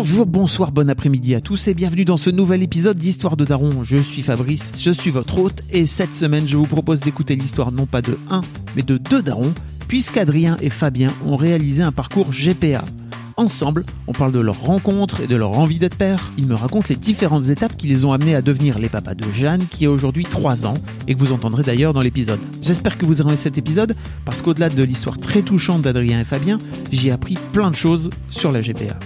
Bonjour, bonsoir, bon après-midi à tous et bienvenue dans ce nouvel épisode d'Histoire de Daron. Je suis Fabrice, je suis votre hôte et cette semaine je vous propose d'écouter l'histoire non pas de un, mais de deux darons, puisqu'Adrien et Fabien ont réalisé un parcours GPA. Ensemble, on parle de leur rencontre et de leur envie d'être père. Ils me racontent les différentes étapes qui les ont amenés à devenir les papas de Jeanne, qui a aujourd'hui 3 ans, et que vous entendrez d'ailleurs dans l'épisode. J'espère que vous aurez cet épisode, parce qu'au-delà de l'histoire très touchante d'Adrien et Fabien, j'y ai appris plein de choses sur la GPA.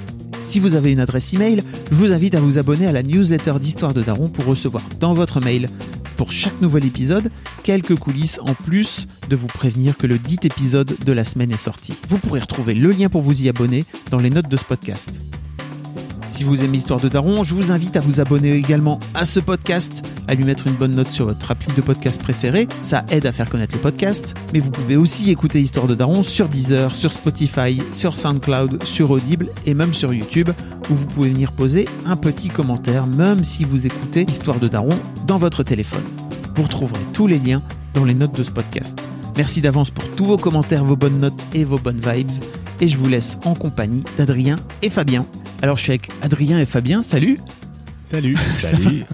Si vous avez une adresse email, je vous invite à vous abonner à la newsletter d'Histoire de Daron pour recevoir dans votre mail, pour chaque nouvel épisode, quelques coulisses en plus de vous prévenir que le dit épisode de la semaine est sorti. Vous pourrez retrouver le lien pour vous y abonner dans les notes de ce podcast. Si vous aimez Histoire de Daron, je vous invite à vous abonner également à ce podcast, à lui mettre une bonne note sur votre appli de podcast préféré, ça aide à faire connaître le podcast, mais vous pouvez aussi écouter Histoire de Daron sur Deezer, sur Spotify, sur SoundCloud, sur Audible et même sur YouTube, où vous pouvez venir poser un petit commentaire, même si vous écoutez Histoire de Daron dans votre téléphone. Vous retrouverez tous les liens dans les notes de ce podcast. Merci d'avance pour tous vos commentaires, vos bonnes notes et vos bonnes vibes. Et je vous laisse en compagnie d'Adrien et Fabien. Alors je suis avec Adrien et Fabien, salut Salut. Salut.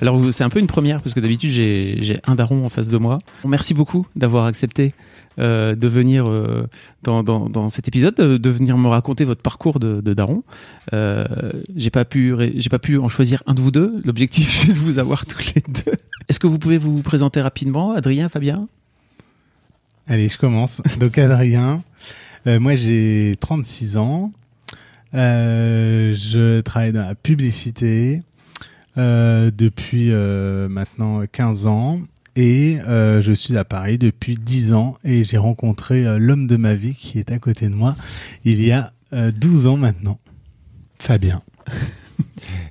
Alors vous- c'est un peu une première parce que d'habitude j'ai j'ai un daron en face de moi. Merci beaucoup d'avoir accepté euh, de venir euh, dans, dans, dans cet épisode, de, de venir me raconter votre parcours de, de daron. Euh, j'ai pas pu j'ai pas pu en choisir un de vous deux. L'objectif c'est de vous avoir tous les deux. Est-ce que vous pouvez vous présenter rapidement, Adrien, Fabien? Allez, je commence. Donc Adrien, euh, moi j'ai 36 ans. Euh, je travaille dans la publicité euh, depuis euh, maintenant 15 ans et je suis à Paris depuis 10 ans et j'ai rencontré l'homme de ma vie qui est à côté de moi il y a euh, 12 ans maintenant. Fabien.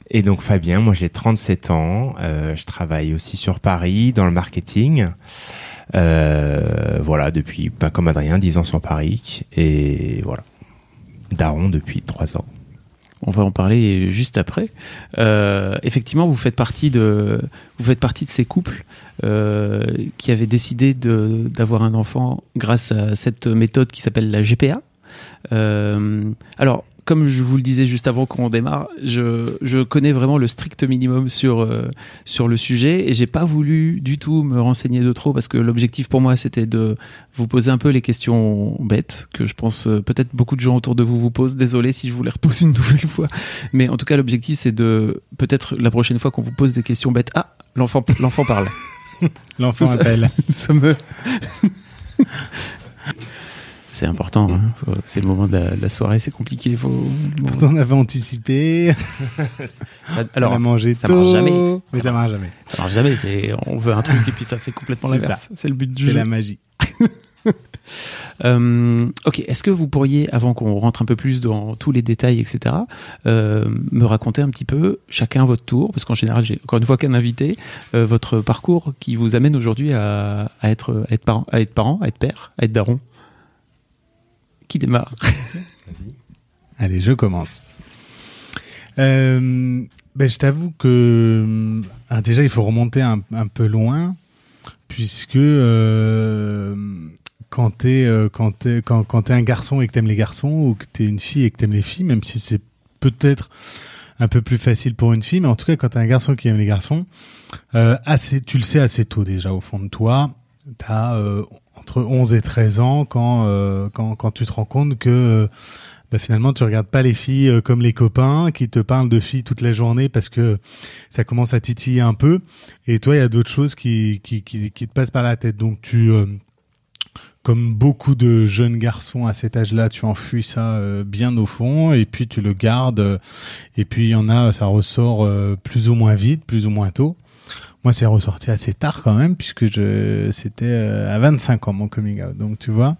Et donc Fabien, moi j'ai 37 ans, je travaille aussi sur Paris dans le marketing. Voilà, depuis, pas comme Adrien, 10 ans sur Paris. Et voilà. Daron depuis 3 ans. On va en parler juste après. Euh, effectivement, vous faites partie de, vous faites partie de ces couples euh, qui avaient décidé d'avoir un enfant grâce à cette méthode qui s'appelle la GPA. Euh, alors, comme je vous le disais juste avant qu'on démarre, je, je connais vraiment le strict minimum sur euh, sur le sujet et j'ai pas voulu du tout me renseigner de trop parce que l'objectif pour moi c'était de vous poser un peu les questions bêtes que je pense euh, peut-être beaucoup de gens autour de vous vous posent. Désolé si je vous les repose une nouvelle fois, mais en tout cas l'objectif c'est de peut-être la prochaine fois qu'on vous pose des questions bêtes. Ah, l'enfant l'enfant parle. L'enfant appelle. Ça me c'est important. hein. Faut- C'est le moment de la, de la soirée, c'est compliqué. Faut... Pourtant on avait anticipé. Ça- Alors, on a mangé ça tôt. marche jamais. Mais ça marche jamais. Ça marche jamais. C'est on veut un truc et puis ça fait complètement C'est l'inverse. C'est le but du C'est jeu. la magie. Euh, ok, est-ce que vous pourriez, avant qu'on rentre un peu plus dans tous les détails, etc., euh, me raconter un petit peu, chacun votre tour, parce qu'en général, j'ai encore une fois qu'un invité, euh, votre parcours qui vous amène aujourd'hui à, à être, à, être parent, à être parent, à être père, à être daron? Qui démarre Allez, je commence. Euh, ben, je t'avoue que ah, déjà il faut remonter un, un peu loin puisque euh, quand t'es euh, quand t'es quand, quand t'es un garçon et que t'aimes les garçons ou que t'es une fille et que t'aimes les filles, même si c'est peut-être un peu plus facile pour une fille, mais en tout cas quand t'es un garçon qui aime les garçons, euh, assez, tu le sais assez tôt déjà au fond de toi, t'as euh, entre 11 et 13 ans quand euh, quand quand tu te rends compte que euh, bah, finalement tu regardes pas les filles euh, comme les copains qui te parlent de filles toute la journée parce que ça commence à titiller un peu et toi il y a d'autres choses qui, qui qui qui te passent par la tête donc tu euh, comme beaucoup de jeunes garçons à cet âge-là, tu enfuis ça euh, bien au fond et puis tu le gardes. et puis il y en a, ça ressort plus ou moins vite, plus ou moins tôt. Moi, c'est ressorti assez tard quand même, puisque je c'était euh, à 25 ans mon coming out. Donc, tu vois,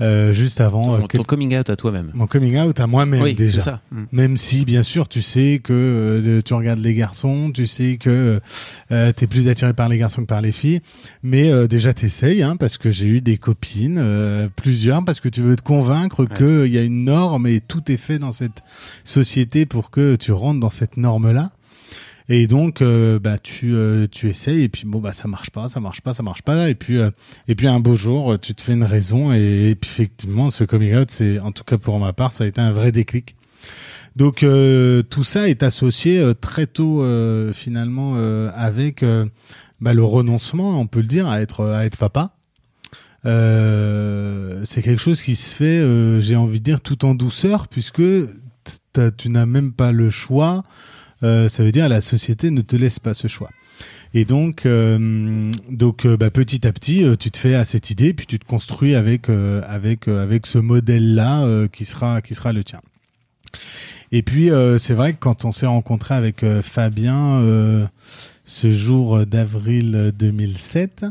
euh, juste avant Ton, euh, ton coming out à toi-même. mon coming out à moi-même oui, déjà. ça. Mm. Même si, bien sûr, tu sais que euh, tu regardes les garçons, tu sais que t'es plus attiré par les garçons que par les filles, mais déjà t'essayes, hein, parce que j'ai eu des copines, plusieurs, parce que tu veux te convaincre Ouais. qu'il y a une norme et tout est fait dans cette société pour que tu rentres dans cette norme-là. Et donc, euh, bah, tu, euh, tu essayes et puis bon, bah, ça marche pas, ça marche pas, ça marche pas. Et puis, euh, et puis un beau jour, tu te fais une raison et, effectivement, ce coming out, c'est, en tout cas pour ma part, ça a été un vrai déclic. Donc tout ça est associé très tôt finalement avec bah, le renoncement, on peut le dire, à être à être papa. C'est quelque chose qui se fait, j'ai envie de dire, tout en douceur, puisque tu n'as même pas le choix. Euh, ça veut dire la société ne te laisse pas ce choix. Et donc, euh, donc euh, bah, petit à petit, tu te fais à cette idée, puis tu te construis avec avec avec ce modèle-là qui sera qui sera le tien. Et puis c'est vrai que quand on s'est rencontré avec Fabien ce jour d'avril 2007,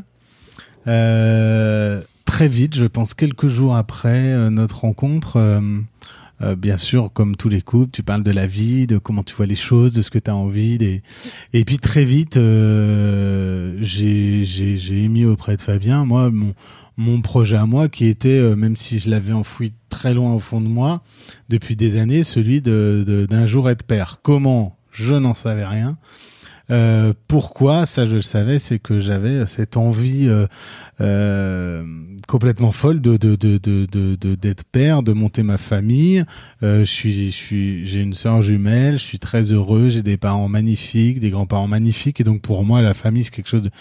euh, très vite, je pense quelques jours après notre rencontre, euh, bien sûr, comme tous les couples, tu parles de la vie, de comment tu vois les choses, de ce que tu as envie. Des... Et puis très vite, euh, j'ai émis auprès de Fabien, moi, mon, mon projet à moi, qui était, euh, même si je l'avais enfoui très loin au fond de moi, depuis des années, celui de de- d'un jour être père. Comment? Je n'en savais rien. Euh, pourquoi Ça, je le savais, c'est que j'avais cette envie euh, euh, complètement folle de de de de d'être père, de monter ma famille. Euh, je suis je suis j'ai une sœur jumelle. Je suis très heureux. J'ai des parents magnifiques, des grands-parents magnifiques, et donc pour moi, la famille c'est quelque chose de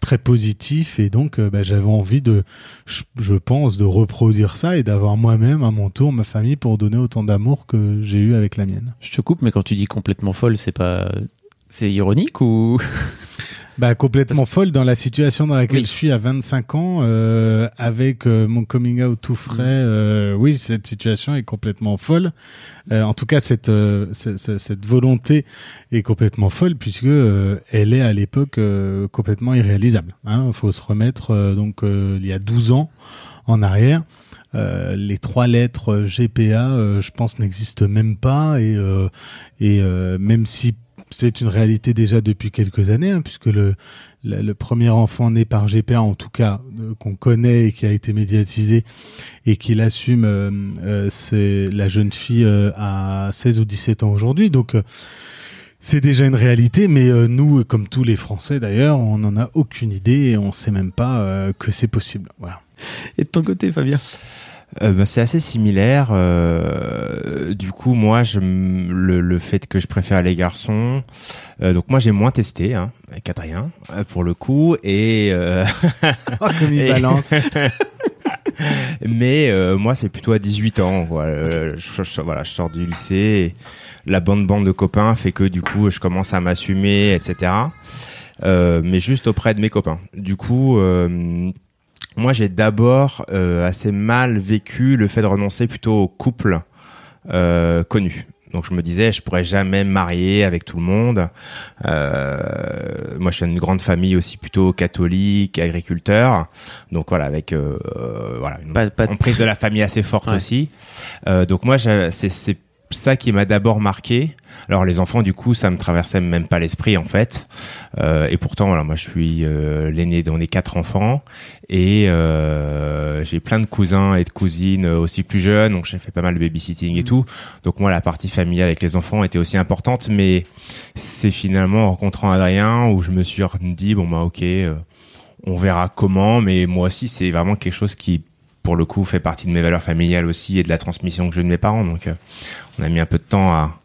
très positif et donc bah, j'avais envie de je pense de reproduire ça et d'avoir moi-même à mon tour ma famille pour donner autant d'amour que j'ai eu avec la mienne. Je te coupe, mais quand tu dis complètement folle, c'est pas. C'est ironique ou. Bah complètement folle dans la situation dans laquelle Oui. je suis à 25 ans euh, avec euh, mon coming out tout frais. Mm. euh, oui, cette situation est complètement folle. Euh, en tout cas, cette, euh, ce- ce- cette volonté est complètement folle puisque euh, elle est à l'époque euh, complètement irréalisable. Il faut se remettre euh, donc euh, il y a 12 ans en arrière. Euh, les trois lettres GPA, euh, je pense, n'existent même pas et euh, et euh, même si c'est une réalité déjà depuis quelques années, hein, puisque le, le, premier enfant né par GPA, en tout cas euh, qu'on connaît et qui a été médiatisé et qui l'assume, euh, euh, c'est la jeune fille euh, à 16 ou 17 ans aujourd'hui. Donc c'est déjà une réalité, mais nous, comme tous les Français d'ailleurs, on n'en a aucune idée et on sait même pas que c'est possible. Voilà. Et de ton côté, Fabien? Euh, bah, c'est assez similaire. euh, du coup, moi, je, le, le fait que je préfère les garçons. euh, donc moi, j'ai moins testé hein, qu'Adrien euh, pour le coup. Et euh, Oh, comme il Et- balance. mais euh, moi, c'est plutôt à 18 ans. Quoi. Je, je- voilà, je sors du lycée. la bande bande de copains fait que du coup, je commence à m'assumer, etc. Euh, mais juste auprès de mes copains. Du coup. Euh, moi, j'ai d'abord euh, assez mal vécu le fait de renoncer plutôt au couple euh, connu. Donc je me disais, je pourrais jamais me marier avec tout le monde. Euh, moi, je suis d'une grande famille aussi plutôt catholique, agriculteur. Donc voilà, avec euh, voilà une Pas- pas de- emprise de la famille assez forte Ouais. aussi. Euh, donc moi, c'est ça qui m'a d'abord marqué. Alors les enfants, du coup, ça me traversait même pas l'esprit en fait. Euh, et pourtant, voilà, moi, je suis euh, l'aîné on est quatre enfants et euh, j'ai plein de cousins et de cousines euh, aussi plus jeunes. Donc j'ai fait pas mal de babysitting et tout. Donc moi, la partie familiale avec les enfants était aussi importante. Mais c'est finalement en rencontrant Adrien où je me suis dit bon bah ok, euh, on verra comment. Mais moi aussi, c'est vraiment quelque chose qui pour le coup fait partie de mes valeurs familiales aussi et de la transmission que j'ai de mes parents. Donc euh, on a mis un peu de temps à,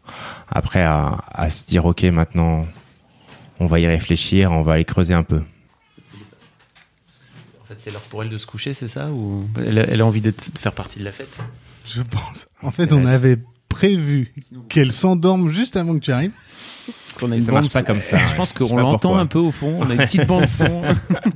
après à, à se dire ok maintenant on va y réfléchir, on va aller creuser un peu. En fait, c'est l'heure pour elle de se coucher, c'est ça Ou elle a, elle a envie d'être- de faire partie de la fête? Je pense. En fait, on avait prévu qu'elle s'endorme juste avant que tu arrives. Qu'on a une Ça marche pas comme ça, Je ouais. pense qu'on l'entend pourquoi. un peu au fond. On a une petite bande son.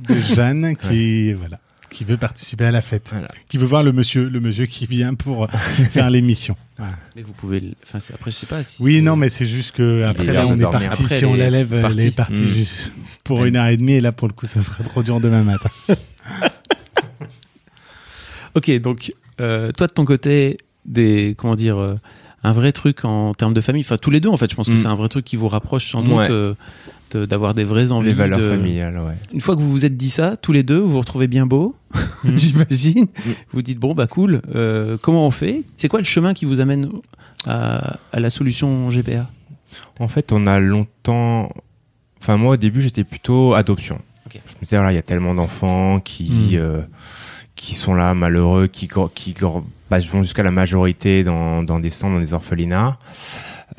de Jeanne qui voilà qui veut participer à la fête, Voilà. qui veut voir le monsieur, le monsieur qui vient pour faire l'émission. Voilà. Mais vous pouvez. le- Enfin, après, je sais pas si. Oui, non, mais c'est juste que après là, on est parti. Après, si on la est lève, elle est partie Mm. juste pour une heure et demie. Et là, pour le coup, ça serait trop dur demain matin. Ok, donc euh, toi de ton côté, des comment dire, euh, un vrai truc en termes de famille. Enfin, tous les deux, en fait, je pense que Mm. c'est un vrai truc qui vous rapproche sans doute euh, de- d'avoir des vraies envies. Les valeurs de- familiales, ouais. Une fois que vous vous êtes dit ça, tous les deux, vous vous retrouvez bien beau, Mm. j'imagine. Vous dites bon bah cool. euh, comment on fait? C'est quoi le chemin qui vous amène à, à la solution GPA En fait, on a longtemps. Enfin, moi, au début, j'étais plutôt adoption. Je me disais, voilà, il y a tellement d'enfants qui, Mm. euh, qui sont là, malheureux, qui, qui bah, vont jusqu'à la majorité dans, dans des centres, dans des orphelinats.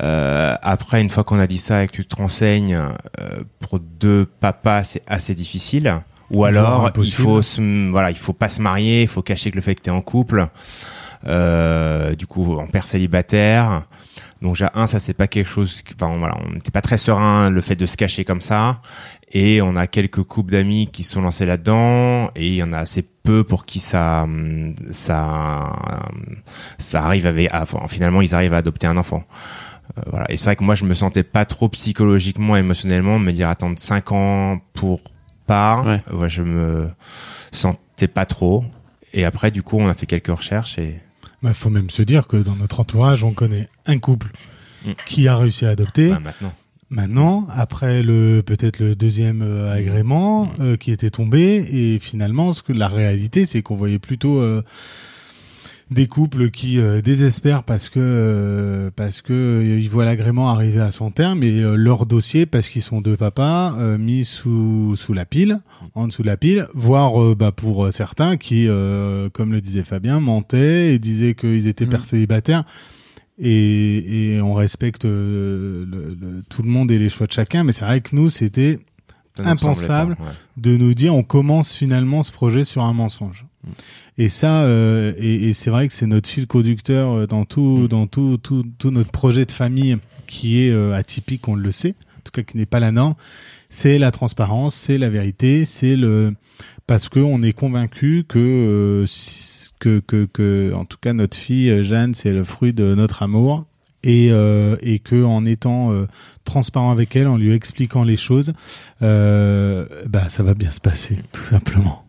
Euh, après, une fois qu'on a dit ça et que tu te renseignes, euh, pour deux papas, c'est assez difficile. Ou alors, il faut se, voilà, il faut pas se marier, il faut cacher que le fait que tu es en couple. Euh, du coup, en père célibataire. Donc, déjà, un, ça c'est pas quelque chose, enfin, voilà, on n'était pas très serein le fait de se cacher comme ça. Et on a quelques couples d'amis qui sont lancés là-dedans, et il y en a assez peu pour qui ça, ça, ça arrive avec, à- enfin, finalement, ils arrivent à adopter un enfant. Euh, voilà. Et c'est vrai que moi, je me sentais pas trop psychologiquement, émotionnellement, me dire attendre 5 ans pour pas. Ouais. Ouais, je me sentais pas trop. Et après, du coup, on a fait quelques recherches et Il faut même se dire que dans notre entourage, on connaît un couple Mm. qui a réussi à adopter. bah, maintenant. Maintenant, après le peut-être le deuxième euh, agrément euh, qui était tombé, et finalement, ce que la réalité, c'est qu'on voyait plutôt euh, des couples qui euh, désespèrent parce que euh, parce que euh, ils voient l'agrément arriver à son terme et euh, leur dossier parce qu'ils sont deux papas euh, mis sous sous la pile, en dessous de la pile, voire bah, pour certains qui, euh, comme le disait Fabien, mentaient et disaient qu'ils étaient Mhm. pères célibataires et, et on respecte le- le- tout le monde et les choix de chacun, mais c'est vrai que nous, c'était Impensable. pas, ouais. de nous dire on commence finalement ce projet sur un mensonge. Mm. Et ça, euh, et, et c'est vrai que c'est notre fil conducteur euh, dans tout, Mm. dans tout, tout, tout notre projet de famille qui est euh, atypique, on le sait, en tout cas qui n'est pas la norme. C'est la transparence, c'est la vérité, c'est le parce que on est convaincu que euh, que, que que en tout cas notre fille euh, Jeanne c'est le fruit de notre amour et euh, que en étant euh, transparent avec elle, en lui expliquant les choses, euh, bah ça va bien se passer tout simplement.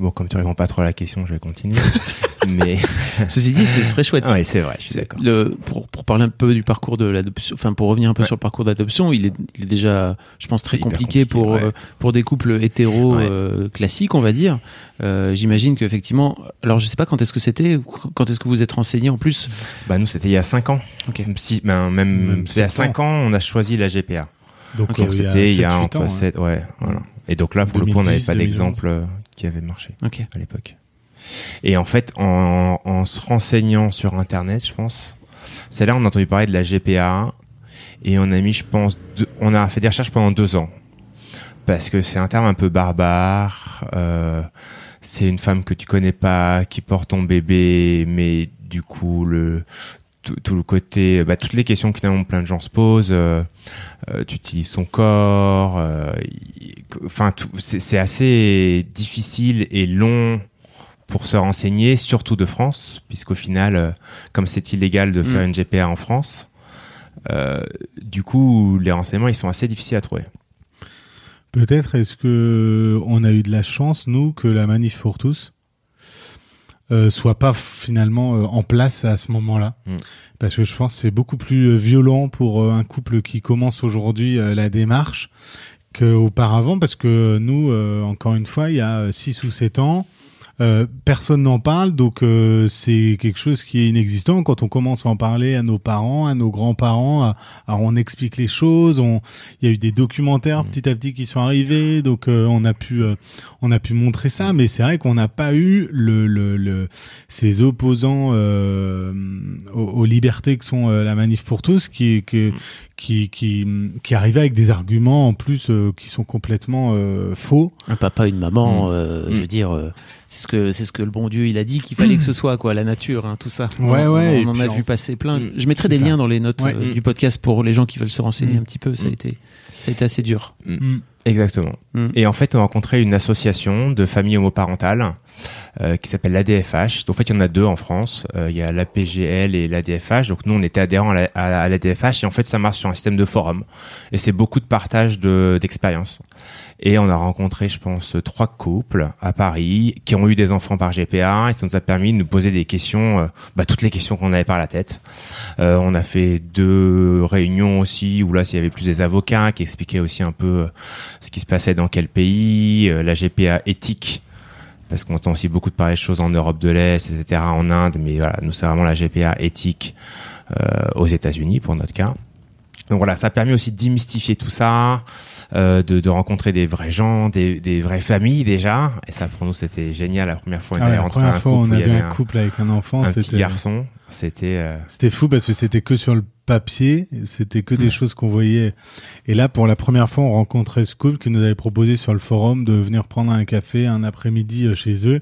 Bon, comme tu réponds pas trop à la question, je vais continuer. Mais Ceci dit, c'est très chouette. oui, c'est vrai, je suis C'est- d'accord. le- pour, pour parler un peu du parcours de l'adoption, enfin pour revenir un peu Ouais. sur le parcours d'adoption, il est, il est déjà, je pense, très C'est compliqué, compliqué, pour ouais. euh, pour des couples hétéros Ouais. euh, classiques, on va dire. Euh, J'imagine qu'effectivement, alors je sais pas quand est-ce que c'était, quand est-ce que vous êtes renseigné en plus? Bah nous, c'était il y a 5 ans. Ok. Si, ben, même, Même c'était il y a sept ans. 5 ans, on a choisi la GPA. Donc, euh, Donc c'était il y a 7-8 entre ans, hein. 7, ouais, voilà. Et donc là, pour le coup, on n'avait 2010, pas 2011. d'exemple euh, qui avait marché à l'époque. Et en fait, en, en se renseignant sur Internet, je pense, c'est là on a entendu parler de la GPA et on a mis, je pense, deux- on a fait des recherches pendant deux ans parce que c'est un terme un peu barbare. euh, c'est une femme que tu connais pas qui porte ton bébé, mais du coup le tout, tout le côté, bah, toutes les questions que finalement plein de gens se posent. euh, euh, tu utilises son corps. euh, Enfin, tout- c'est c'est assez difficile et long pour se renseigner, surtout de France, puisqu'au final, euh, comme c'est illégal de faire Mm. une GPA en France, euh, du coup, les renseignements ils sont assez difficiles à trouver. Peut-être est-ce que on a eu de la chance nous que la manif pour tous euh, soit pas finalement euh, en place à ce moment-là. Mm. Parce que je pense que c'est beaucoup plus euh, violent pour euh, un couple qui commence aujourd'hui euh, la démarche qu'auparavant parce que nous euh, encore une fois il y a 6 ou 7 ans euh, personne n'en parle, donc euh, c'est quelque chose qui est inexistant. Quand on commence à en parler à nos parents, à nos grands-parents, on explique les choses. On, il y a eu des documentaires petit à petit qui sont arrivés, donc euh, on a pu, euh, on a pu montrer ça. Mais c'est vrai qu'on n'a pas eu le, le, le ces opposants euh, aux, aux libertés que sont euh, la manif pour tous, qui, qui, qui, qui, qui arrivaient avec des arguments en plus euh, qui sont complètement euh, faux. Un papa, une maman, je veux dire, euh, c'est ce que c'est ce que le bon Dieu il a dit qu'il fallait que ce soit quoi, la nature, hein, tout ça. Ouais, on, ouais, On, en a vu passer plein. Mm. Je mettrai des ça. liens dans les notes Ouais. euh, Mm. du podcast pour les gens qui veulent se renseigner Mm. un petit peu. Ça a été ça a été assez dur. Exactement. Mm. Et en fait, on a rencontré une association de familles homoparentales euh, qui s'appelle l'ADFH. En fait, il y en a deux en France. Euh, il y a l'APGL et l'ADFH. Donc nous, on était adhérents à l'ADFH et en fait, ça marche sur un système de forum. Et c'est beaucoup de partage d'expériences. Et on a rencontré, je pense, trois couples à Paris qui ont eu des enfants par GPA et ça nous a permis de nous poser des questions, euh, bah, toutes les questions qu'on avait par la tête. Euh, on a fait deux réunions aussi où là, s'il y avait plus des avocats qui expliquaient aussi un peu euh, ce qui se passait dans quel pays, la GPA éthique parce qu'on entend aussi beaucoup de parler de choses en Europe de l'Est, etc., en Inde, mais voilà, nous c'est vraiment la GPA éthique aux États-Unis pour notre cas. Donc voilà, ça a permis aussi de démystifier tout ça, euh, de, de, rencontrer des vrais gens, des, des, vraies familles déjà. Et ça pour nous c'était génial la première fois. On ah la première fois on avait un couple avec un enfant, un petit garçon. C'était euh... c'était fou parce que c'était que sur le papier, c'était que des hmm. choses qu'on voyait. Et là, pour la première fois, on rencontrait ce couple qui nous avait proposé sur le forum de venir prendre un café un après-midi euh, chez eux.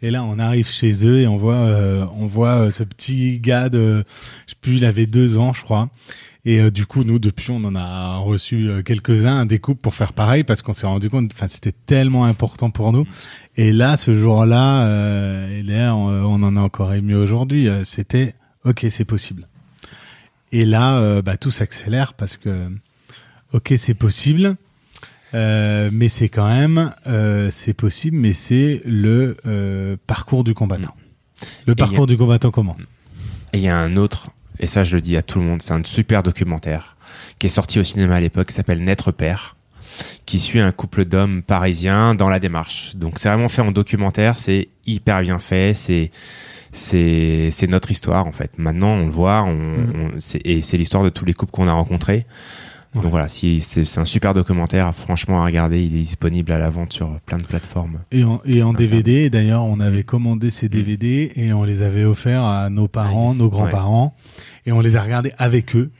Et là, on arrive chez eux et on voit, euh, on voit ce petit gars de, je sais plus, il avait deux ans, je crois. Et euh, du coup, nous, depuis, on en a reçu euh, quelques-uns, des coupes pour faire pareil, parce qu'on s'est rendu compte, enfin, c'était tellement important pour nous. Et là, ce jour-là, euh, et là, on, en a encore ému aujourd'hui. c'était, ok, c'est possible. Et là, bah, tout s'accélère parce que, ok, c'est possible. mais c'est quand même, c'est possible, mais c'est le parcours du combattant. Le parcours du combattant comment Et il y a un autre et ça je le dis à tout le monde, c'est un super documentaire qui est sorti au cinéma à l'époque, qui s'appelle Naître Père, qui suit un couple d'hommes parisiens dans la démarche. Donc c'est vraiment fait en documentaire, c'est hyper bien fait, c'est c'est c'est notre histoire en fait. Maintenant on le voit, on, mm. et c'est l'histoire de tous les couples qu'on a rencontrés. Donc voilà, si c'est un super documentaire, franchement à regarder, il est disponible à la vente sur plein de plateformes. Et en, et en DVD, d'ailleurs, on avait commandé ces DVD mm. et on les avait offerts à nos parents, ah, nos grands-parents, et on les a regardés avec eux.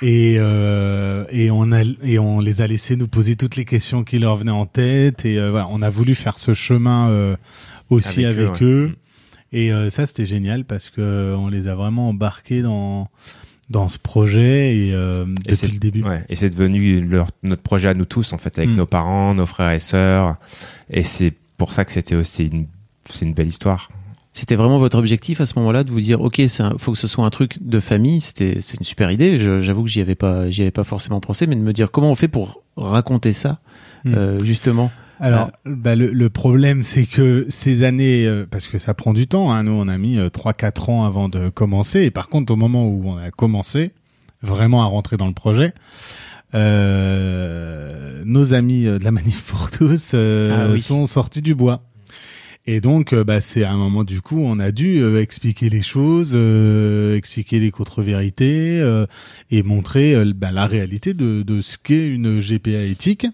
Et, euh, et on a et on les a laissés nous poser toutes les questions qui leur venaient en tête et euh, voilà on a voulu faire ce chemin euh, aussi avec, eux, mm. et euh, ça c'était génial parce que on les a vraiment embarqués dans dans ce projet et, euh, depuis le début. Ouais, et c'est devenu leur, notre projet à nous tous en fait avec mm. nos parents, nos frères et sœurs et c'est pour ça que c'était aussi une c'est une belle histoire. C'était vraiment votre objectif à ce moment-là de vous dire ok, il faut que ce soit un truc de famille. C'était c'est une super idée. J'avoue que j'y avais pas j'y avais pas forcément pensé, mais de me dire comment on fait pour raconter ça mm. euh, justement. Alors, euh, bah, le, le, problème, c'est que ces années, euh, parce que ça prend du temps, hein, nous on a mis 3-4 ans avant de commencer, et par contre au moment où on a commencé vraiment à rentrer dans le projet, euh, nos amis de la Manif pour tous ah sont sortis du bois. Et donc, euh, bah, c'est à un moment du coup, on a dû euh, expliquer les choses, euh, expliquer les contre-vérités et montrer bah, la réalité de, de ce qu'est une GPA éthique.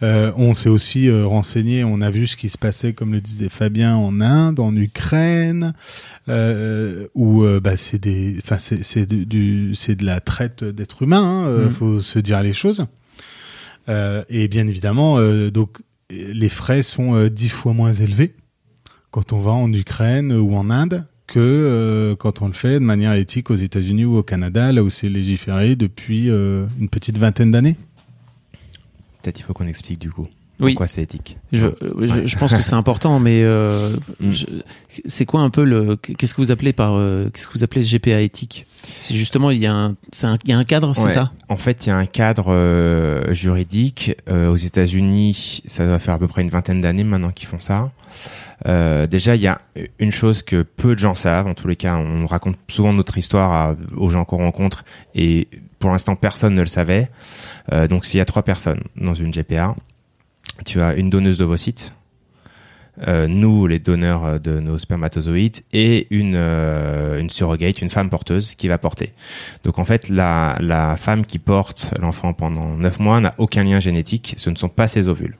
on s'est aussi renseigné, on a vu ce qui se passait, comme le disait Fabien, en Inde, en Ukraine, où bah, c'est des, enfin c'est c'est du, c'est de la traite d'êtres humains. Hein, mmh. Faut se dire les choses. et bien évidemment, donc les frais sont dix fois moins élevés quand on va en Ukraine ou en Inde que euh, quand on le fait de manière éthique aux États-Unis ou au Canada, là où c'est légiféré depuis euh, une petite vingtaine d'années. Peut-être il faut qu'on explique du coup. Oui. Pourquoi c'est éthique je, je, pense que c'est important, mais euh, mm. c'est quoi un peu le qu'est-ce que vous appelez par qu'est-ce que vous appelez GPA éthique? C'est justement il y a un un, il y a un cadre, c'est ça? En fait, il y a un cadre juridique aux États-Unis. Ça doit faire à peu près une vingtaine d'années maintenant qu'ils font ça. Euh, déjà, il y a une chose que peu de gens savent. En tous les cas, on raconte souvent notre histoire aux gens qu'on rencontre et pour l'instant, personne ne le savait. Euh, donc, s'il y a trois personnes dans une GPA, tu as une donneuse d'ovocytes, euh, nous, les donneurs de nos spermatozoïdes, et une, euh, une surrogate, une femme porteuse qui va porter. Donc en fait, la, la femme qui porte l'enfant pendant neuf mois n'a aucun lien génétique, ce ne sont pas ses ovules.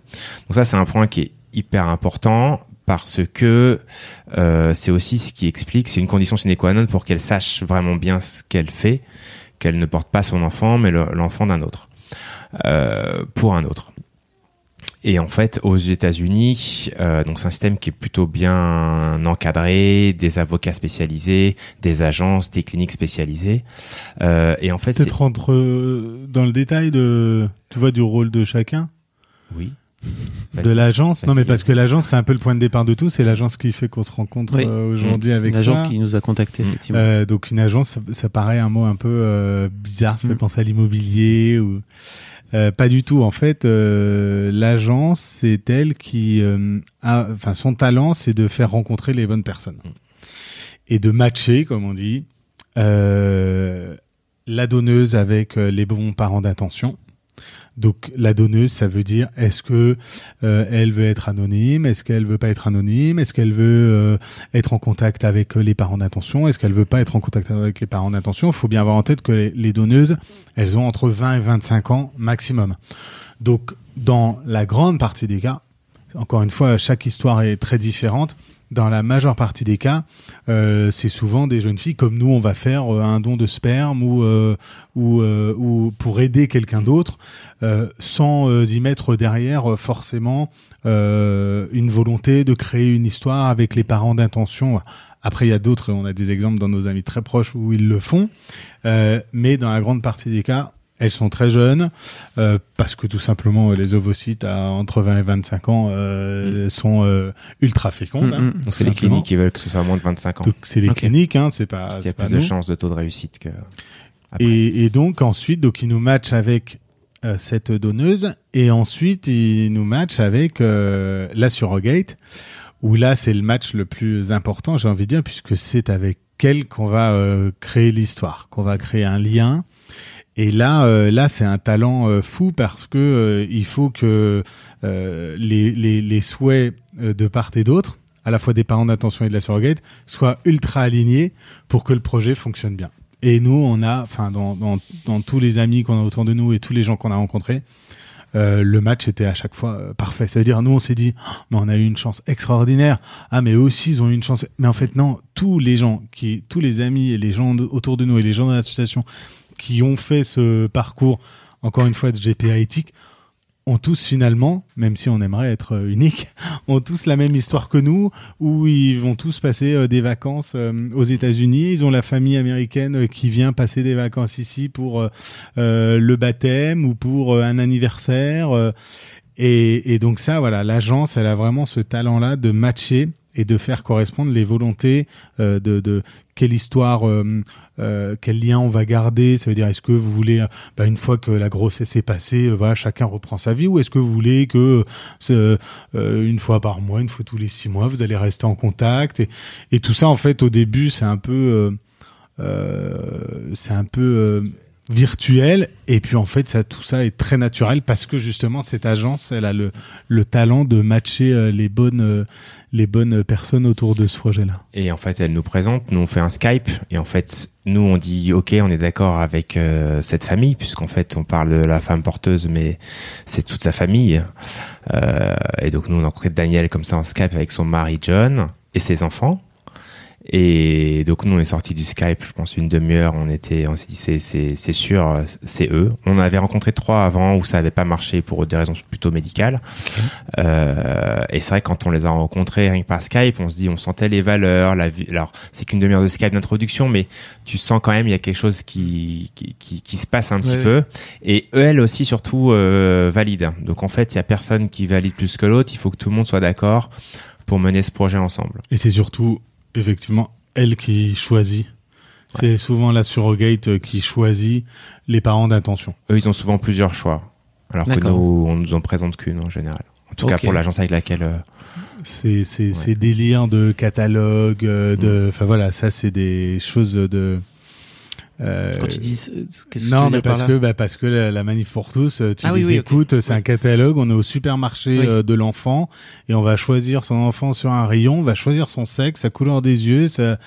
Donc ça, c'est un point qui est hyper important parce que euh, c'est aussi ce qui explique, c'est une condition sine qua non pour qu'elle sache vraiment bien ce qu'elle fait, qu'elle ne porte pas son enfant, mais l'enfant d'un autre, euh, pour un autre. Et en fait, aux États-Unis, euh, donc c'est un système qui est plutôt bien encadré, des avocats spécialisés, des agences, des cliniques spécialisées. Euh, et en fait, peut-être entre dans le détail de, tu vois, du rôle de chacun. Oui. De l'agence Non, mais parce que l'agence, c'est un peu le point de départ de tout. C'est l'agence qui fait qu'on se rencontre Oui. euh, aujourd'hui Mmh. avec une agence qui nous a contactés, Mm. effectivement. Euh, donc une agence, ça, ça paraît un mot un peu euh, bizarre, ça fait Mm. penser à l'immobilier ou euh, pas du tout. En fait, euh, l'agence, c'est elle qui, euh, a, enfin, son talent, c'est de faire rencontrer les bonnes personnes et de matcher, comme on dit, la donneuse avec les bons parents d'intention. Donc la donneuse, ça veut dire est-ce que euh, elle veut être anonyme, est-ce qu'elle veut pas être anonyme, est-ce qu'elle veut euh, être en contact avec euh, les parents d'intention, est-ce qu'elle veut pas être en contact avec les parents d'intention? Il faut bien avoir en tête que les donneuses, elles ont entre 20 et 25 ans maximum. Donc dans la grande partie des cas, encore une fois, chaque histoire est très différente. Dans la majeure partie des cas, euh, c'est souvent des jeunes filles comme nous, on va faire euh, un don de sperme ou euh, ou, ou pour aider quelqu'un d'autre, sans y mettre derrière forcément une volonté de créer une histoire avec les parents d'intention. Après, il y a d'autres, on a des exemples dans nos amis très proches où ils le font, mais dans la grande partie des cas, elles sont très jeunes euh, parce que tout simplement les ovocytes à entre 20 et 25 ans euh, sont euh, ultra fécondes. Mm, hein, mm. Donc c'est les cliniques qui veulent que ce soit moins de 25 ans. Donc c'est les cliniques, hein, c'est pas, Parce qu'il y a plus de chances de taux de réussite que. après. Et, et donc ensuite, donc ils nous matchent avec cette donneuse et ensuite ils nous matchent avec la surrogate où là c'est le match le plus important, j'ai envie de dire, puisque c'est avec elle qu'on va créer l'histoire, qu'on va créer un lien. Et là, euh, là, c'est un talent euh, fou parce que euh, il faut que les, les, souhaits de part et d'autre, à la fois des parents d'attention et de la surrogate, soient ultra alignés pour que le projet fonctionne bien. Et nous, on a, enfin, dans, dans, dans tous les amis qu'on a autour de nous et tous les gens qu'on a rencontrés, le match était à chaque fois parfait. C'est-à-dire, nous, on s'est dit, Oh, mais on a eu une chance extraordinaire. Ah, mais eux aussi, ils ont eu une chance. Mais en fait, non, tous les gens, qui, tous les amis et les gens autour de nous et les gens de l'association qui ont fait ce parcours, encore une fois, de GPA éthique, ont tous finalement, même si on aimerait être euh, unique, ont tous la même histoire que nous, où ils vont tous passer euh, des vacances euh, aux États-Unis. Ils ont la famille américaine qui vient passer des vacances ici pour le baptême ou pour un anniversaire. et, donc ça, voilà, l'agence, elle a vraiment ce talent-là de matcher et de faire correspondre les volontés de, quelle histoire, euh, quel lien on va garder? Ça veut dire, est-ce que vous voulez, euh, bah, une fois que la grossesse est passée, euh, voilà, chacun reprend sa vie, ou est-ce que vous voulez que une fois par mois, une fois tous les six mois, vous allez rester en contact? Et, tout ça, en fait, au début, c'est un peu, c'est un peu virtuel et puis en fait ça tout ça est très naturel parce que justement cette agence elle a le, le talent de matcher les bonnes les bonnes personnes autour de ce projet là Et en fait, elle nous présente, nous on fait un Skype, et en fait, nous on dit ok, on est d'accord avec euh, cette famille, puisqu'en fait on parle de la femme porteuse, mais c'est toute sa famille. Euh, et donc nous on a rencontré Daniel comme ça en Skype avec son mari John et ses enfants. Et donc nous on est sorti du Skype, je pense une demi-heure, on était, on s'est dit c'est c'est c'est sûr, c'est eux. On avait rencontré trois avant où ça avait pas marché pour des raisons plutôt médicales. Euh, et c'est vrai quand on les a rencontrés rien que par Skype, on se dit on sentait les valeurs, la vie. Alors c'est qu'une demi-heure de Skype d'introduction, mais tu sens quand même il y a quelque chose qui qui, qui, qui se passe un petit peu. Et eux, elle aussi surtout euh, valide. Donc en fait il y a personne qui valide plus que l'autre. Il faut que tout le monde soit d'accord pour mener ce projet ensemble. et c'est surtout effectivement elle qui choisit c'est souvent la surrogate euh, qui choisit les parents d'intention Eux ils ont souvent plusieurs choix, alors que nous on nous en présente qu'une en général. En tout cas pour l'agence avec laquelle. euh, c'est c'est Ouais. ces délires de catalogue euh, de enfin voilà ça c'est des choses de euh, Quand tu dis, euh, qu'est-ce que tu non, mais par parce que bah, parce que la, la manif pour tous, euh, tu Ah les oui, oui, ok. écoutes, c'est un catalogue. On est au supermarché Oui. euh, de l'enfant et on va choisir son enfant sur un rayon, on va choisir son sexe, sa couleur des yeux, ça.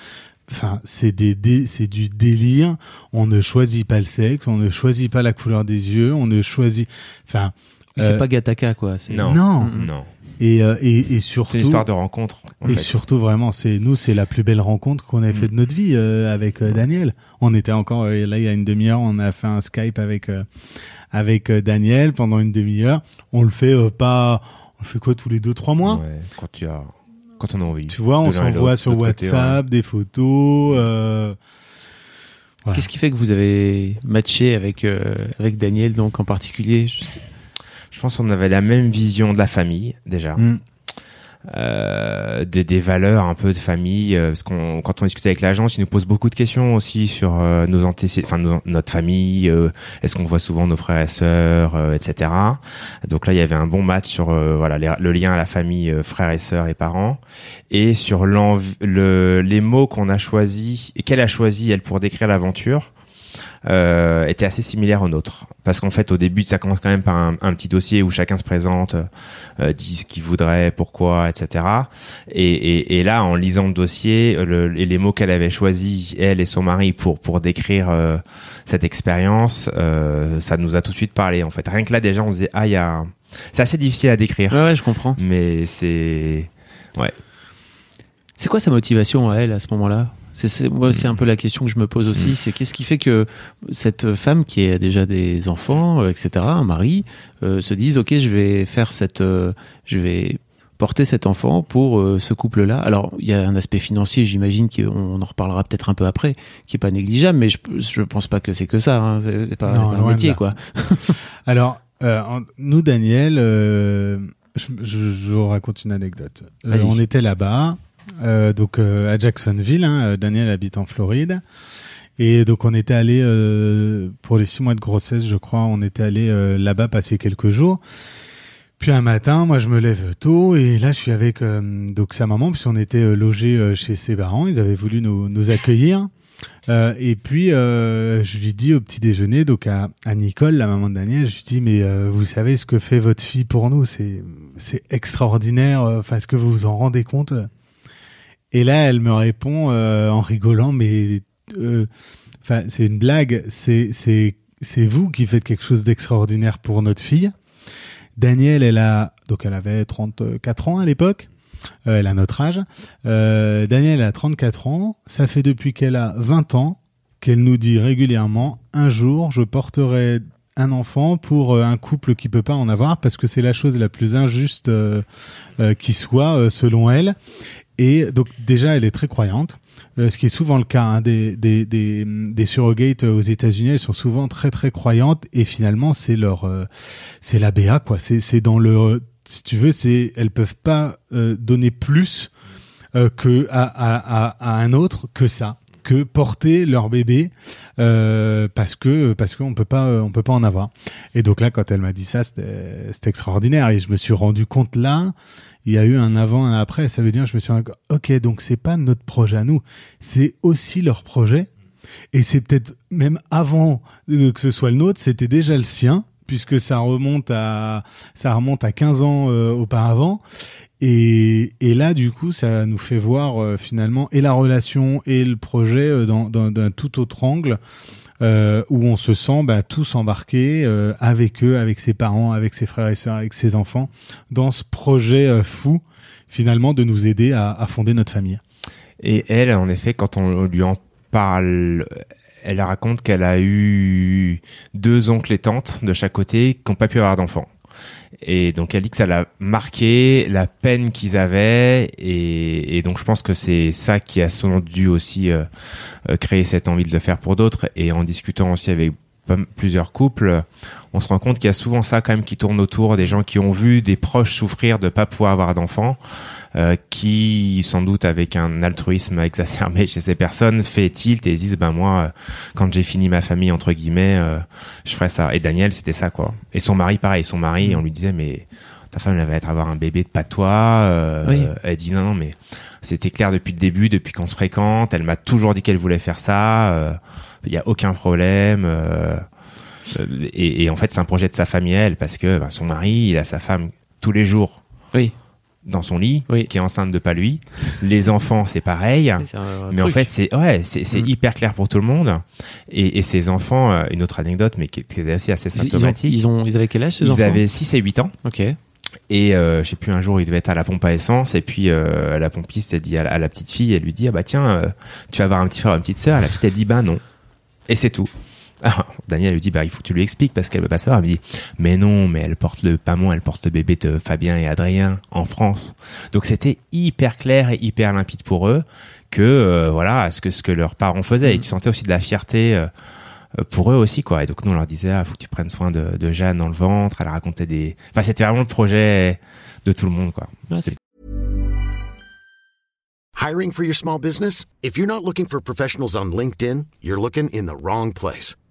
Enfin, c'est des, dé- c'est du délire. On ne choisit pas le sexe, on ne choisit pas la couleur des yeux, on ne choisit. Enfin, c'est euh, pas Gataka quoi. c'est- Non. non. Mm. Non. Et euh, et, et C'est surtout. une histoire de rencontre. en Et fait. surtout vraiment, c'est nous, c'est la plus belle rencontre qu'on ait fait de notre vie euh, avec euh, Daniel. On était encore euh, là il y a une demi-heure, on a fait un Skype avec euh, avec euh, Daniel pendant une demi-heure. On le fait euh, pas, on le fait quoi tous les deux trois mois? Ouais, quand tu as, quand on a envie. Tu vois, on s'envoie sur côté, WhatsApp des photos. euh, Voilà. Qu'est-ce qui fait que vous avez matché avec euh, avec Daniel donc en particulier? Je sais- Je pense qu'on avait la même vision de la famille déjà. Mm. Euh, des, des valeurs un peu de famille euh, parce qu'on quand on discute avec l'agence ils nous posent beaucoup de questions aussi sur euh, nos antécédents enfin notre famille euh, est-ce qu'on voit souvent nos frères et sœurs euh, etc donc là il y avait un bon match sur euh, voilà les- le lien à la famille euh, frères et sœurs et parents et sur le, les mots qu'on a choisis et qu'elle a choisi elle pour décrire l'aventure euh, était assez similaire au nôtre. Parce qu'en fait, au début, ça commence quand même par un, un petit dossier où chacun se présente, euh, dit ce qu'il voudrait, pourquoi, etc. Et, et, et là, en lisant le dossier, le, et les mots qu'elle avait choisis, elle et son mari, pour pour décrire euh, cette expérience, euh, ça nous a tout de suite parlé. En fait, rien que là, déjà, on se disait, ah, il y a, c'est assez difficile à décrire, Ouais, ouais, je comprends. mais c'est, C'est quoi sa motivation à elle à ce moment-là? C'est, moi, c'est un peu la question que je me pose aussi. Mm. C'est qu'est-ce qui fait que cette femme qui a déjà des enfants, euh, etc., un mari, euh, se dise ok, je vais faire cette, euh, je vais porter cet enfant pour euh, ce couple-là. Alors, il y a un aspect financier, j'imagine qu'on en reparlera peut-être un peu après, qui est pas négligeable, mais je, je pense pas que c'est que ça. Hein. C'est, pas, Non, c'est pas un métier, quoi. Alors, euh, en- nous, Daniel, euh, je, je, je vous raconte une anecdote. On était là-bas, euh, donc euh, à Jacksonville. Hein, euh, Daniel habite en Floride. Et donc on était allé euh, pour les six mois de grossesse, je crois, on était allé là-bas passer quelques jours. Puis un matin, moi je me lève tôt et là je suis avec donc sa maman, puis on était euh, chez ses parents, ils avaient voulu nous, nous accueillir. Euh, et puis euh, je lui dis au petit déjeuner, donc à, à Nicole, la maman de Daniel, je lui dis mais euh, vous savez ce que fait votre fille pour nous, c'est c'est extraordinaire. Enfin, est-ce que vous vous en rendez compte? Et là, elle me répond euh, en rigolant, mais euh, c'est une blague, c'est vous qui faites quelque chose d'extraordinaire pour notre fille. Daniel, elle a donc elle avait 34 ans à l'époque. Euh, elle a notre âge. Euh, Daniel a 34 ans. Ça fait depuis qu'elle a 20 ans qu'elle nous dit régulièrement un jour je porterai un enfant pour un couple qui peut pas en avoir parce que c'est la chose la plus injuste qui soit selon elle. Et donc déjà elle est très croyante, euh, ce qui est souvent le cas hein, des, des, des, surrogates aux États-Unis. Elles sont souvent très très croyantes et finalement c'est leur euh, c'est la BA quoi. C'est c'est dans le si tu veux c'est elles peuvent pas euh, donner plus euh, que à, à, à, à un autre que ça que porter leur bébé euh, parce que parce qu'on peut pas on peut pas en avoir et donc là quand elle m'a dit ça c'était extraordinaire et je me suis rendu compte là il y a eu un avant un après ça veut dire je me suis compte, ok donc c'est pas notre projet à nous c'est aussi leur projet. Et c'est peut-être même avant euh, que ce soit le nôtre c'était déjà le sien puisque ça remonte à ça remonte à 15 ans euh, auparavant et, et là, du coup, ça nous fait voir euh, finalement et la relation et le projet euh, dans, tout autre angle, euh, où on se sent bah, tous embarqués euh, avec eux, avec ses parents, avec ses frères et sœurs, avec ses enfants, dans ce projet euh, fou, finalement, de nous aider à, à fonder notre famille. Et elle, en effet, quand on lui en parle, elle raconte qu'elle a eu deux oncles et tantes de chaque côté qui n'ont pas pu avoir d'enfants. Et donc elle dit que ça l'a marqué, la peine qu'ils avaient, et, et donc je pense que c'est ça qui a sans dû aussi euh, euh, créer cette envie de le faire pour d'autres. Et en discutant aussi avec plusieurs couples, on se rend compte qu'il y a souvent ça quand même qui tourne autour des gens qui ont vu des proches souffrir de pas pouvoir avoir d'enfants, euh, qui sans doute avec un altruisme exacerbé chez ces personnes fait tilt et se disent ben moi euh, quand j'ai fini ma famille entre guillemets euh, je ferai ça. Et Daniel c'était ça quoi. Et son mari pareil, son mari on lui disait mais ta femme elle va être avoir un bébé de pas toi. Euh, Oui. Elle dit non non mais c'était clair depuis le début, depuis qu'on se fréquente. Elle m'a toujours dit qu'elle voulait faire ça. euh, Il y a aucun problème. et, et en fait, c'est un projet de sa famille, elle, parce que ben, son mari, il a sa femme tous les jours Oui. Dans son lit, Oui. qui est enceinte de pas lui. Les enfants, c'est pareil. Mais en fait, c'est ouais, c'est Mm. hyper clair pour tout le monde. Et, et ces enfants, euh, une autre anecdote, mais qui, qui est aussi assez ils, ils ont, symptomatique. ils ont, ils avaient quel âge ces Ils enfants? avaient 6 et 8 ans. Ok. Et euh, je sais plus, un jour, il devait être à la pompe à essence. Et puis, euh, la pompiste, elle dit à la, à la petite fille, elle lui dit, ah bah tiens, euh, tu vas avoir un petit frère, une petite sœur. La petite, elle dit, bah non. Et c'est tout. Alors, Daniel lui dit, bah il faut que tu lui expliques parce qu'elle veut pas savoir. Elle me dit, mais non, mais elle porte le, pas moi, elle porte le bébé de Fabien et Adrien en France. Donc c'était hyper clair et hyper limpide pour eux que, euh, voilà, ce que, ce que leurs parents faisaient. Et tu sentais aussi de la fierté. euh, euh, pour eux aussi quoi. Et donc nous on leur disait ah faut que tu prennes soin de, de Jeanne dans le ventre. Elle racontait des, enfin c'était vraiment le projet de tout le monde quoi. Ouais, Hiring for your small business? If you're not looking for professionals on LinkedIn, you're looking in the wrong place.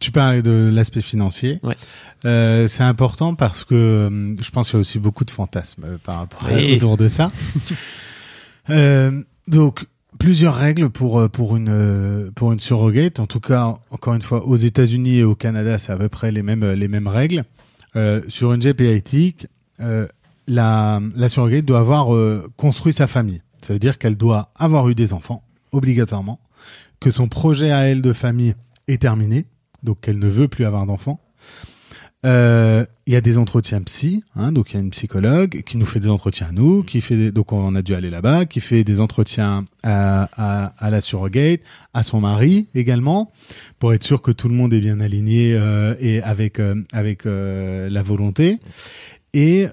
tu parlais de l'aspect financier. Ouais. Euh, c'est important parce que euh, je pense qu'il y a aussi beaucoup de fantasmes euh, par rapport à- autour de ça. Euh, donc plusieurs règles pour euh, pour une pour une surrogate. En tout cas, encore une fois, aux États-Unis et au Canada, c'est à peu près les mêmes les mêmes règles. Euh, sur une euh, la la surrogate doit avoir euh, construit sa famille. Ça veut dire qu'elle doit avoir eu des enfants obligatoirement, que son projet à elle de famille est terminé, donc qu'elle ne veut plus avoir d'enfants. Euh, Il y a des entretiens psy, hein, donc il y a une psychologue qui nous fait des entretiens à nous, qui fait des- donc on a dû aller là-bas, qui fait des entretiens à, à, à la surrogate, à son mari également, pour être sûr que tout le monde est bien aligné euh, et avec euh, avec la volonté. Et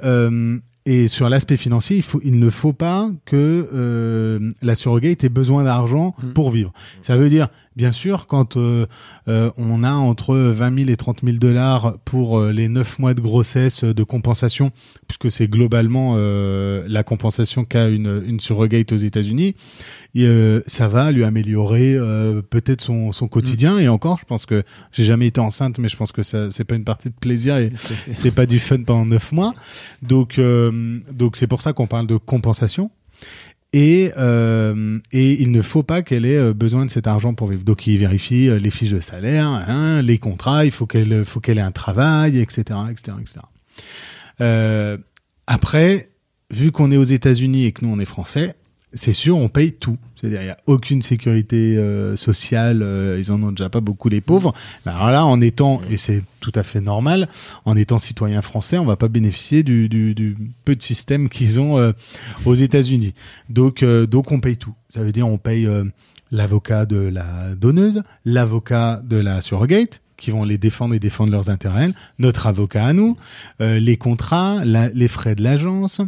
et sur l'aspect financier, il faut il ne faut pas que euh, la surrogate ait besoin d'argent Mm. pour vivre. Ça veut dire Bien sûr, quand euh, euh, on a entre 20 000 et 30 000 dollars pour euh, les 9 mois de grossesse euh, de compensation, puisque c'est globalement euh, la compensation qu'a une, une surrogate aux États-Unis, euh, ça va lui améliorer euh, peut-être son, son quotidien. Et encore, je pense que j'ai jamais été enceinte, mais je pense que ça c'est pas une partie de plaisir et C'est- pas du fun pendant neuf mois. Donc, euh, donc c'est pour ça qu'on parle de compensation. Et, euh, et il ne faut pas qu'elle ait euh, besoin de cet argent pour vivre. Donc il vérifie euh, les fiches de salaire, hein, les contrats, il faut qu'elle faut qu'elle ait un travail, etc., etc., etc. Euh, après, vu qu'on est aux États-Unis et que nous on est français, c'est sûr, on paye tout. C'est-à-dire, il n'y a aucune sécurité euh, sociale. euh, ils en ont déjà pas beaucoup les pauvres. Alors là, en étant, et c'est tout à fait normal, en étant citoyen français, on va pas bénéficier du, du, du peu de système qu'ils ont euh, aux États-Unis. Donc, donc on paye tout. Ça veut dire, on paye l'avocat de la donneuse, l'avocat de la surrogate qui vont les défendre et défendre leurs intérêts, notre avocat à nous, euh, les contrats, la- les frais de l'agence,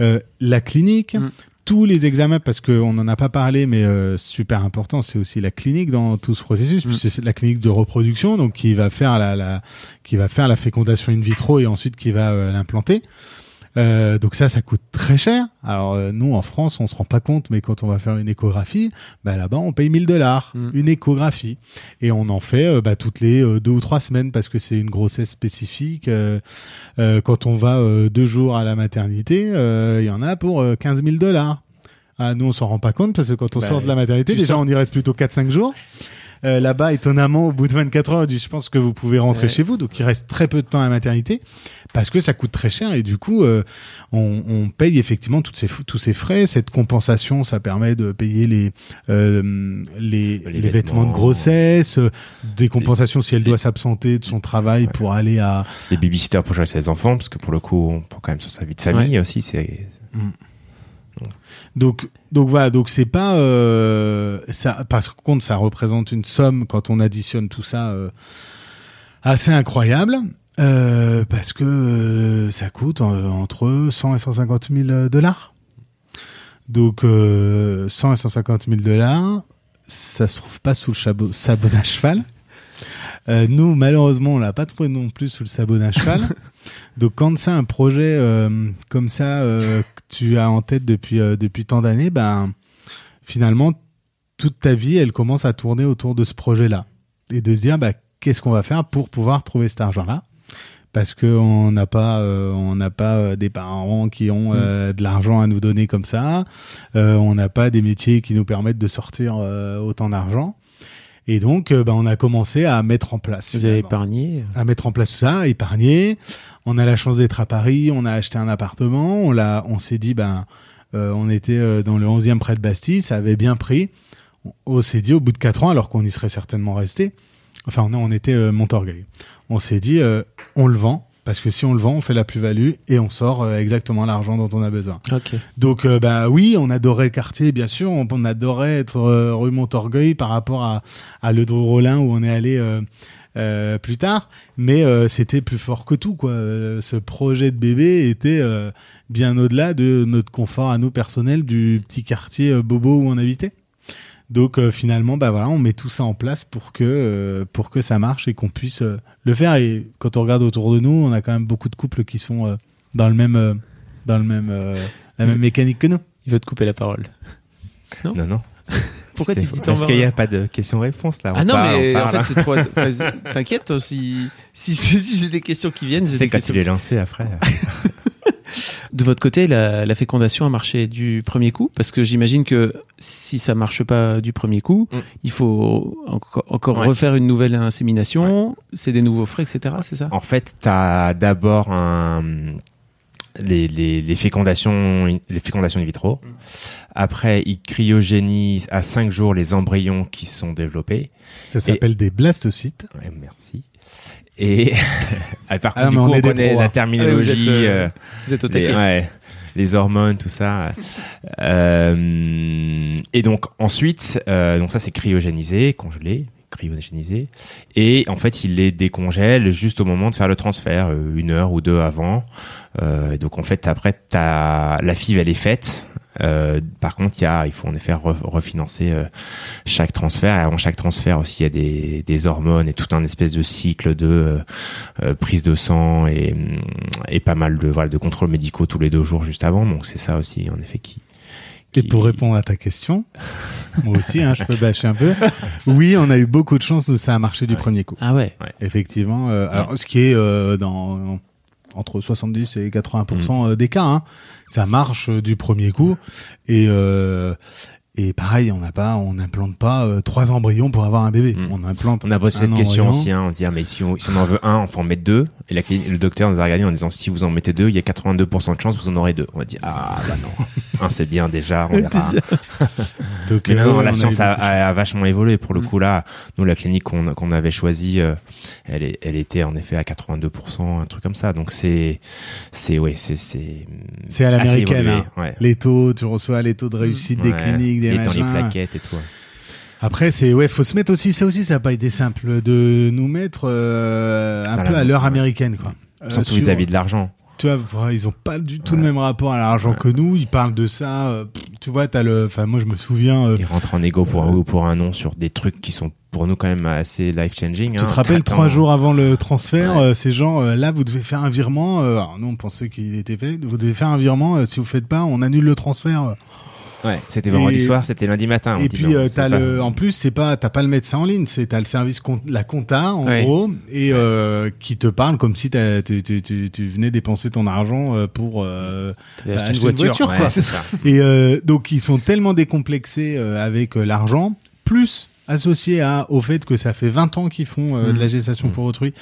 euh, la clinique, Mm. Tous les examens, parce qu'on n'en a pas parlé, mais euh, super important, c'est aussi la clinique dans tout ce processus, Mm. puisque c'est la clinique de reproduction, donc qui va faire la, la qui va faire la fécondation in vitro et ensuite qui va euh, l'implanter. Euh, donc ça, ça coûte très cher. Alors euh, nous, en France, on se rend pas compte, mais quand on va faire une échographie, bah, là-bas, on paye 1000 dollars Mm. une échographie, et on en fait euh, bah, toutes les euh, deux ou trois semaines parce que c'est une grossesse spécifique. Quand on va deux jours à la maternité, euh, il y en a pour euh, 15 000 dollars. Ah, nous, on s'en rend pas compte parce que quand on Bah, sort de la maternité, déjà, sors- on y reste plutôt 4-5 jours. Euh, Là-bas, étonnamment, au bout de 24 heures, on dit, je pense que vous pouvez rentrer Ouais. chez vous. Donc, il reste très peu de temps à la maternité parce que ça coûte très cher et du coup, euh, on, on paye effectivement toutes ces, tous ces frais. Cette compensation, ça permet de payer les, euh, les, les, Les vêtements de grossesse, des compensations si elle doit s'absenter de son travail Ouais. pour aller à, Les babysitters pour gérer ses enfants, parce que pour le coup, on prend quand même sur sa vie de famille aussi. C'est Donc, donc voilà, donc c'est pas euh, ça. Par contre, ça représente une somme quand on additionne tout ça euh, assez incroyable. euh, parce que ça coûte entre 100 et 150 000 dollars. Donc euh, 100 et 150 000 dollars, ça se trouve pas sous le sabot d'un cheval. Nous, malheureusement, on l'a pas trouvé non plus sous le sabot d'un cheval. Donc, quand c'est un projet euh, comme ça euh, que tu as en tête depuis euh, depuis tant d'années, ben finalement toute ta vie, elle commence à tourner autour de ce projet-là. Et de se dire bah qu'est-ce qu'on va faire pour pouvoir trouver cet argent-là? Parce que on n'a pas euh, on n'a pas des parents qui ont euh, de l'argent à nous donner comme ça. Euh, on n'a pas des métiers qui nous permettent de sortir autant d'argent. Et donc bah, on a commencé à mettre en place Vous avez épargné. À mettre en place tout ça, épargner. On a la chance d'être à Paris, on a acheté un appartement, on l'a, on s'est dit ben, euh, on était euh, dans le 11e près de Bastille, ça avait bien pris. On, on s'est dit au bout de quatre ans, alors qu'on y serait certainement resté, enfin on, on était euh, Montorgueil. On s'est dit, euh, on le vend. Parce que si on le vend, on fait la plus-value et on sort exactement l'argent dont on a besoin. Donc bah oui, on adorait le quartier, bien sûr. On, on adorait être rue Montorgueil par rapport à, à Le Drou-Rollin où on est allé euh, plus tard. Mais euh, c'était plus fort que tout, quoi. Euh, ce projet de bébé était euh, bien au-delà de notre confort à nous personnel du petit quartier euh, bobo où on habitait. Donc euh, finalement, bah voilà, on met tout ça en place pour que euh, pour que ça marche et qu'on puisse euh, le faire. Et quand on regarde autour de nous, on a quand même beaucoup de couples qui sont euh, dans le même euh, dans le même euh, la même mécanique que nous. Il veut te couper la parole. Non Non, non. Pourquoi C'est- tu dis Parce qu'il n'y a pas de question-réponse là. On Ah non, parle, mais en fait, c'est trop. T'inquiète, si, si, si j'ai des questions qui viennent, Tu j'ai des quand questions. il est lancé après. De votre côté, la, la fécondation a marché du premier coup? Parce que j'imagine que si ça marche pas du premier coup, Mm. il faut encore, encore Ouais. refaire une nouvelle insémination, c'est des nouveaux frais, etc. C'est ça? En fait, tu as d'abord un, les, les, les fécondations, les fécondations in vitro. Après, ils cryogénisent à 5 jours les embryons qui sont développés. Ça s'appelle des blastocytes. Ouais, merci. Et ah, par Ah, contre, du mais coup, on connaît la terminologie. Ah, vous êtes, euh, euh, Vous êtes au les, ouais, les hormones, tout ça. Euh, et donc ensuite, euh, donc ça c'est cryogénisé, congelé, cryogénisé, et en fait il les décongèle juste au moment de faire le transfert, une heure ou deux avant. Euh, et donc en fait après t'as la FIV elle est faite. Euh, par contre, il y a, il faut en effet re- refinancer euh, chaque transfert. Et avant chaque transfert aussi, il y a des, des hormones et tout un espèce de cycle de prise de sang et, hum, et pas mal de voilà de contrôles médicaux tous les deux jours juste avant. Donc c'est ça aussi en effet qui. Et pour répondre à ta question, moi aussi, hein, je peux bâcher un peu. Oui, on a eu beaucoup de chance, nous, ça a marché du Ouais. premier coup. Ah ouais. Effectivement. euh, alors, ce qui est euh, dans entre 70 et 80% des cas, hein, ça marche euh, du premier coup. Et euh, et pareil, on n'a pas, on n'implante pas euh, trois embryons pour avoir un bébé. Mm. On implante. On a posé cette question embryon. aussi, hein, on se dit, ah, mais si on, si on en veut un, on faut en mettre deux. Et la, clinique- le docteur nous a regardé en disant, si vous en mettez deux, il y a 82% de chance, vous en aurez deux. On a dit, ah, bah non. un, c'est bien déjà, on verra. Donc, Mais euh, non, non, on la science a, vachement évolué. Pour le Mm. coup, là, nous, la clinique qu'on avait choisie, euh, elle, est, elle était en effet à 82%, un truc comme ça. Donc c'est, c'est, ouais, c'est, c'est. C'est à l'américaine, hein. ouais. les taux, tu reçois les taux de réussite des Ouais. cliniques, des Et dans les plaquettes et tout. Après, c'est ouais, faut se mettre aussi. Ça aussi, ça n'a pas été simple de nous mettre euh, un peu à l'heure américaine, quoi. Euh, Surtout sur- vis-à-vis de l'argent. Tu vois, ils ont pas du tout le même rapport à l'argent que nous. Ils parlent de ça. euh, tu vois, t'as le. Enfin, moi, je me souviens. euh, Ils rentrent en égo pour un oui ou pour un non sur des trucs qui sont pour nous quand même assez life changing. tu te rappelles trois jours avant le transfert, Ouais. euh, ces gens euh, là, vous devez faire un virement. euh, alors nous, on pensait qu'il était fait. Vous devez faire un virement. si vous faites pas, on annule le transfert. Ouais, c'était vendredi soir, c'était lundi matin. et puis euh, pas- le, en plus c'est pas t'as pas le médecin en ligne, c'est t'as le service com- la compta en Ouais. gros et euh, qui te parle comme si t'as- tu, tu, tu, tu venais dépenser ton argent euh, pour euh, acheté acheter une voiture. Ouais, quoi. c'est ça. et euh, donc ils sont tellement décomplexés euh, avec l'argent plus associé à au fait que ça fait 20 ans qu'ils font euh, de la gestation Mm. pour autrui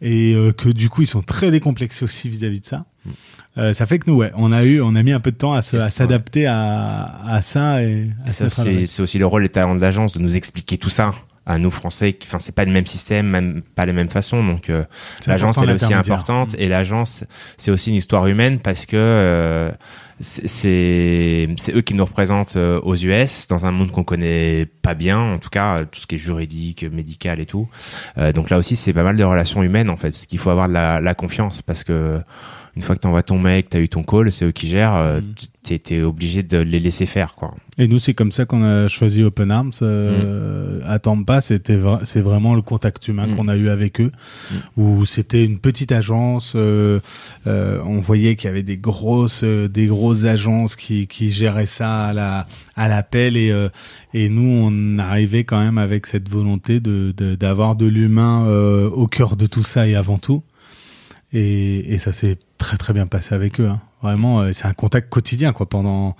et euh, que du coup ils sont très décomplexés aussi vis-à-vis de ça. Euh, ça fait que nous ouais, on a eu on a mis un peu de temps à Et à s'adapter à, à ça et à Et c'est c'est aussi le rôle des talents de l'agence de nous expliquer tout ça à nous français. Enfin, c'est pas le même système, même pas les mêmes façons. Donc, euh, l'agence elle est aussi importante et l'agence c'est aussi une histoire humaine parce que euh, c'est eux qui nous représentent euh, aux US dans un monde qu'on connaît pas bien, en tout cas euh, tout ce qui est juridique, médical et tout. Euh, donc là aussi c'est pas mal de relations humaines en fait, parce qu'il faut avoir de la, la confiance parce que une fois que t'envoies ton mec, t'as eu ton call, c'est eux qui gèrent, euh, Mm. t'es t'es obligé de les laisser faire quoi. Et nous, c'est comme ça qu'on a choisi Open Arms. Euh, À Tampa, c'était vra- c'est vraiment le contact humain Mm. qu'on a eu avec eux, où c'était une petite agence. euh, euh, on voyait qu'il y avait des grosses, des grosses agences qui, qui géraient ça à la à l'appel et euh, et nous, on arrivait quand même avec cette volonté de de- d'avoir de, l'humain euh, au cœur de tout ça et avant tout. Et, et ça s'est très très bien passé avec eux. Hein. Vraiment, euh, c'est un contact quotidien quoi pendant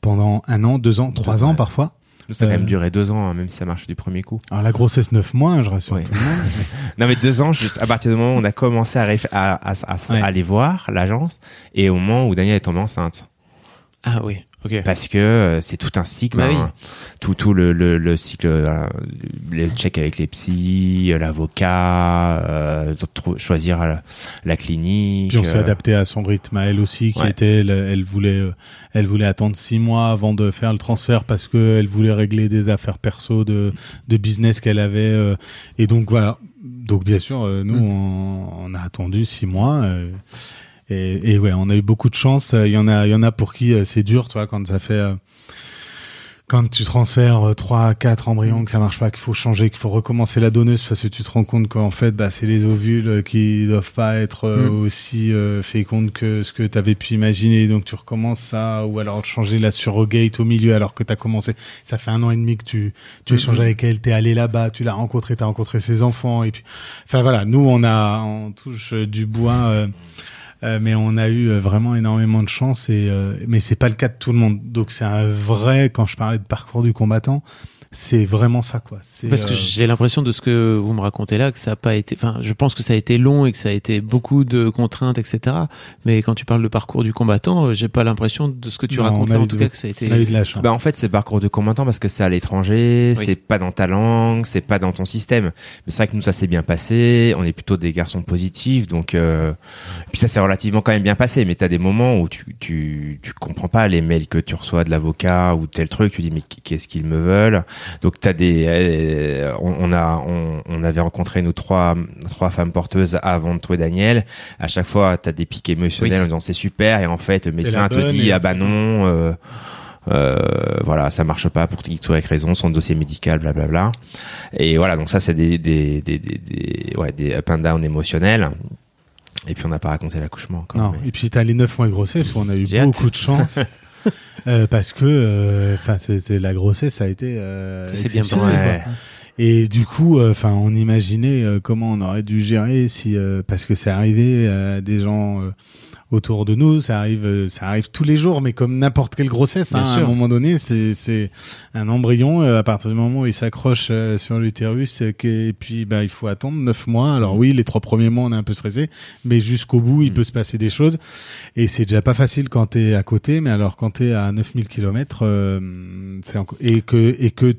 pendant un an, deux ans, trois ans parfois. Ça a quand Euh, même duré deux ans, hein, même si ça marche du premier coup. Alors la grossesse neuf mois, je rassure Ouais. tout le monde. Non, mais deux ans, juste à partir du moment où on a commencé à, réf- à, à, à- à Ouais. aller voir l'agence et au moment où Daniel est tombée enceinte. Ah oui. Ok. parce que euh, c'est tout un cycle, Bah hein. tout tout le, le, le cycle, euh, les checks avec les psys, euh, l'avocat, euh, choisir la, la clinique. Puis on s'est euh, adapté à son rythme à elle aussi, qui Ouais. était, elle, elle voulait, elle voulait attendre six mois avant de faire le transfert parce que elle voulait régler des affaires perso de, de business qu'elle avait. euh, et donc voilà. Donc bien sûr, euh, nous, Mm. on, on a attendu six mois. Euh, et, et ouais, on a eu beaucoup de chance. Il y en a, il y en a pour qui euh, c'est dur, tu vois, quand ça fait. euh, quand tu transfères euh, trois, quatre embryons, que ça marche pas, qu'il faut changer, qu'il faut recommencer la donneuse parce que tu te rends compte qu'en fait, bah, c'est les ovules euh, qui doivent pas être euh, Mm. aussi euh, fécondes que ce que tu avais pu imaginer. Donc tu recommences ça, ou alors changer la surrogate au milieu alors que tu as commencé. Ça fait un an et demi que tu, tu Mm, échanges avec elle, tu es allé là-bas, tu l'as rencontré, tu as rencontré ses enfants. Et puis, enfin voilà, nous, on a, on touche euh, du bois. euh, euh, mais on a eu euh, vraiment énormément de chance et euh, mais c'est pas le cas de tout le monde. Donc c'est un vrai quand je parlais de parcours du combattant, c'est vraiment ça quoi. C'est, Parce que euh, j'ai l'impression de ce que vous me racontez là que ça a pas été. Enfin, je pense que ça a été long et que ça a été beaucoup de contraintes, etc. Mais quand tu parles de parcours du combattant, euh, j'ai pas l'impression de ce que tu Non, racontes là, en tout de- cas, que ça a été. on a eu de la chance. Bah en fait c'est parcours de combattant parce que c'est à l'étranger, Oui. c'est pas dans ta langue, c'est pas dans ton système. Mais c'est vrai que nous ça s'est bien passé, on est plutôt des garçons positifs donc euh... puis ça s'est relativement quand même bien passé mais t'as des moments où tu tu tu comprends pas les mails que tu reçois de l'avocat ou tel truc, tu dis mais qu'est-ce qu'ils me veulent? Donc t'as des euh, on, on a on, on avait rencontré nous trois trois femmes porteuses avant de trouver Daniel. À chaque fois t'as des pics émotionnels Oui. en disant c'est super et en fait le médecin te dit et ah bah non euh, euh, voilà, ça marche pas pour X ou Y raison, son dossier médical, blablabla. Et voilà, donc ça c'est des des des des, des ouais des up and down émotionnels. Et puis on n'a pas raconté l'accouchement encore. non. mais- Et puis t'as les neuf mois de grossesse où on a eu hâte. beaucoup de chance. euh, parce que euh, enfin c'était la grossesse ça a été euh, Ça s'est bien quoi. Et du coup, enfin, on imaginait euh, comment on aurait dû gérer si, euh, parce que c'est arrivé à des gens euh, autour de nous, ça arrive, euh, ça arrive tous les jours, mais comme n'importe quelle grossesse, hein, à un moment donné, c'est, c'est un embryon. euh, à partir du moment où il s'accroche euh, sur l'utérus, et puis bah, il faut attendre neuf mois. Alors oui, les trois premiers mois, on est un peu stressé, mais jusqu'au bout, il Mm. peut se passer des choses. Et c'est déjà pas facile quand t'es à côté, mais alors quand t'es à 9000 km, euh, c'est encore... et que et que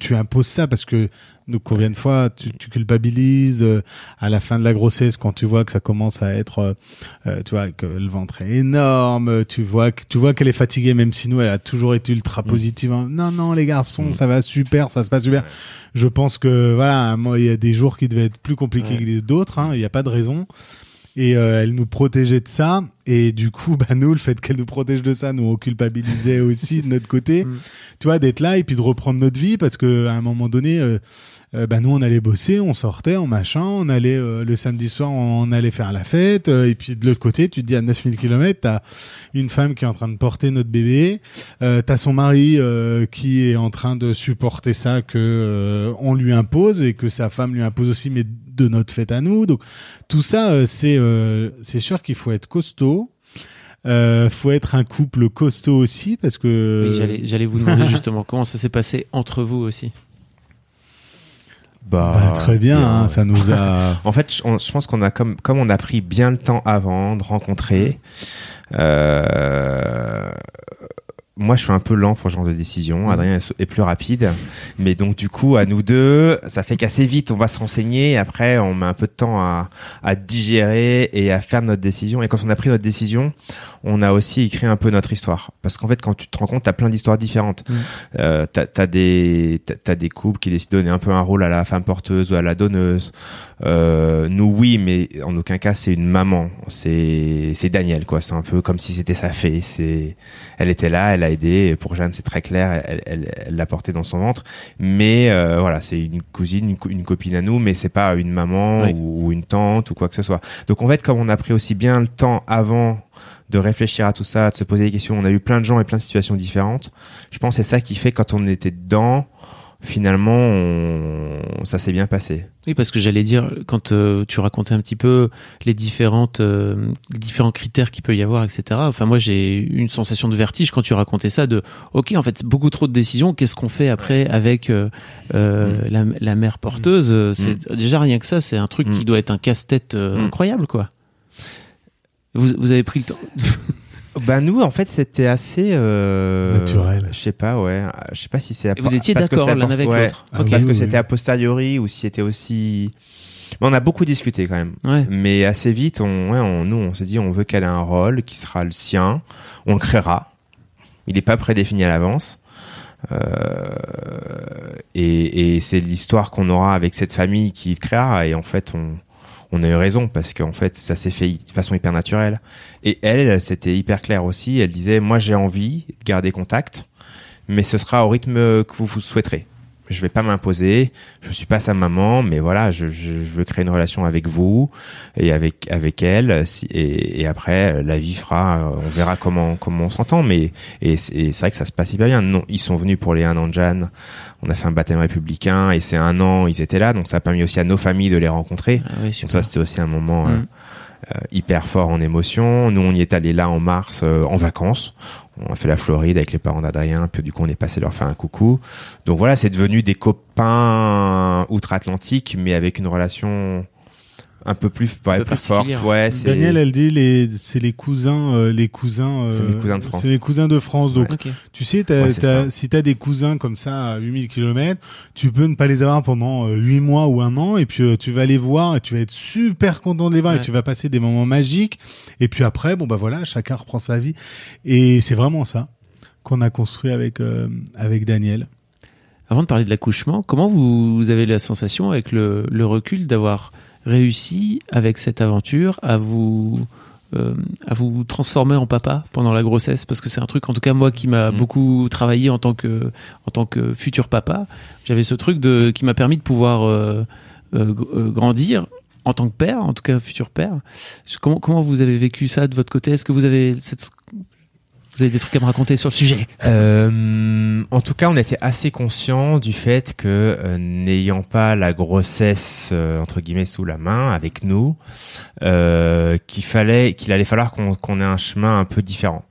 tu imposes ça parce que donc combien de fois tu, tu culpabilises euh, à la fin de la grossesse quand tu vois que ça commence à être euh, euh, tu vois que le ventre est énorme tu vois que tu vois qu'elle est fatiguée même si nous elle a toujours été ultra positive hein. non non les garçons Mm. ça va super ça se passe super je pense que voilà moi il y a des jours qui devaient être plus compliqués Ouais. que les autres hein, il n'y a pas de raison et euh, elle nous protégeait de ça. Et du coup bah nous le fait qu'elle nous protège de ça nous on culpabilisait aussi de notre côté. Mm. tu vois d'être là et puis de reprendre notre vie parce que à un moment donné euh, euh, bah nous on allait bosser on sortait en machin on allait euh, le samedi soir on allait faire la fête. Euh, et puis de l'autre côté tu te dis à 9000 km t'as une femme qui est en train de porter notre bébé. Euh, t'as son mari euh, qui est en train de supporter ça que euh, on lui impose et que sa femme lui impose aussi. Mais de notre fête à nous donc tout ça euh, c'est euh, c'est sûr qu'il faut être costaud euh, faut être un couple costaud aussi parce que Oui, j'allais, j'allais vous demander justement comment ça s'est passé entre vous aussi. Bah, très bien, hein, ouais. ça nous a En fait, on- je pense qu'on a comme comme on a pris bien le temps avant de rencontrer. Euh, moi, je suis un peu lent pour ce genre de décision. Adrien est- plus rapide, mais donc du coup, à nous deux, ça fait qu'assez vite, on va se renseigner. Après, on met un peu de temps à, à digérer et à faire notre décision. Et quand on a pris notre décision, on a aussi écrit un peu notre histoire. Parce qu'en fait, quand tu te rends compte, t'as plein d'histoires différentes. Mm. Euh, t'as, t'as des t'as des couples qui décident de donner un peu un rôle à la femme porteuse ou à la donneuse. Euh, nous, oui, mais en aucun cas, c'est une maman. C'est c'est Daniel, quoi. C'est un peu comme si c'était sa fée. C'est elle était là, elle a aidé. Et Pour Jeanne, c'est très clair. Elle elle, elle l'a porté dans son ventre. Mais euh, voilà, c'est une cousine, une, co- une copine à nous, mais c'est pas une maman Oui. ou, ou une tante ou quoi que ce soit. Donc en fait, comme on a pris aussi bien le temps avant de réfléchir à tout ça, de se poser des questions. On a eu plein de gens et plein de situations différentes. Je pense que c'est ça qui fait quand on était dedans, finalement, on- ça s'est bien passé. Oui, parce que j'allais dire, quand euh, tu racontais un petit peu les différentes, euh, différents critères qu'il peut y avoir, etc. Enfin, moi, j'ai eu une sensation de vertige quand tu racontais ça. De, ok, en fait, c'est beaucoup trop de décisions. Qu'est-ce qu'on fait après avec euh, euh, la, la mère porteuse C'est déjà rien que ça, c'est un truc Mm. qui doit être un casse-tête Mm. incroyable, quoi. Vous, vous avez pris le temps. Bah nous, en fait, c'était assez euh, Naturel. Je sais pas, ouais. Je sais pas si c'est. Vous étiez parce que d'accord ça l'un avec ouais, l'autre. Ah Ok. Parce que oui. c'était a posteriori ou si c'était aussi. Mais on a beaucoup discuté quand même. Ouais. Mais assez vite, on, ouais, on, nous, on s'est dit, on veut qu'elle ait un rôle qui sera le sien. On le créera. Il n'est pas prédéfini à l'avance. Euh, et et c'est l'histoire qu'on aura avec cette famille qui le créera. Et en fait, on, on a eu raison parce qu'en fait, ça s'est fait de façon hyper naturelle. Et elle, c'était hyper clair aussi. Elle disait, moi, j'ai envie de garder contact, mais ce sera au rythme que vous, vous souhaiterez. Je vais pas m'imposer. Je suis pas sa maman, mais voilà, je, je, je veux créer une relation avec vous et avec avec elle. Si- Et, et après, la vie fera. euh, On verra comment comment on s'entend. Mais et c'est et c'est vrai que ça se passe hyper bien. Non, ils sont venus pour les un an de Jeanne. On a fait un baptême républicain et c'est un an. Ils étaient là, donc ça a permis aussi à nos familles de les rencontrer. Ah oui, Donc ça, c'était aussi un moment euh, Mm. euh, hyper fort en émotion. Nous, on y est allé là en mars euh, en vacances. On a fait la Floride avec les parents d'Adrien, puis du coup, on est passé leur faire un coucou. Donc voilà, c'est devenu des copains outre-Atlantique, mais avec une relation un peu plus, ouais, plus forte. Ouais, c'est Daniel, elle dit les, c'est les cousins, euh, les cousins. euh, C'est mes cousins de France. C'est les cousins de France. Donc, tu sais, t'as- Ouais, ça. si t'as des cousins comme ça à 8000 km, tu peux ne pas les avoir pendant euh, 8 mois ou un an, et puis euh, tu vas les voir et tu vas être super content de les voir Ouais. et tu vas passer des moments magiques. Et puis après, bon bah voilà, chacun reprend sa vie. Et c'est vraiment ça qu'on a construit avec euh, avec Daniel. Avant de parler de l'accouchement, comment vous, vous avez la sensation, avec le, le recul, d'avoir réussi avec cette aventure à vous euh, à vous transformer en papa pendant la grossesse? Parce que c'est un truc, en tout cas moi, qui m'a Mhm. beaucoup travaillé en tant que en tant que futur papa. J'avais ce truc de qui m'a permis de pouvoir euh, euh, euh, grandir en tant que père, en tout cas futur père. Comment comment vous avez vécu ça de votre côté? Est-ce que vous avez cette vous avez des trucs à me raconter sur le sujet Euh, en tout cas, on était assez conscient du fait que euh, n'ayant pas la grossesse euh, entre guillemets sous la main avec nous, qu'il fallait, qu'il allait falloir qu'on ait un chemin un peu différent.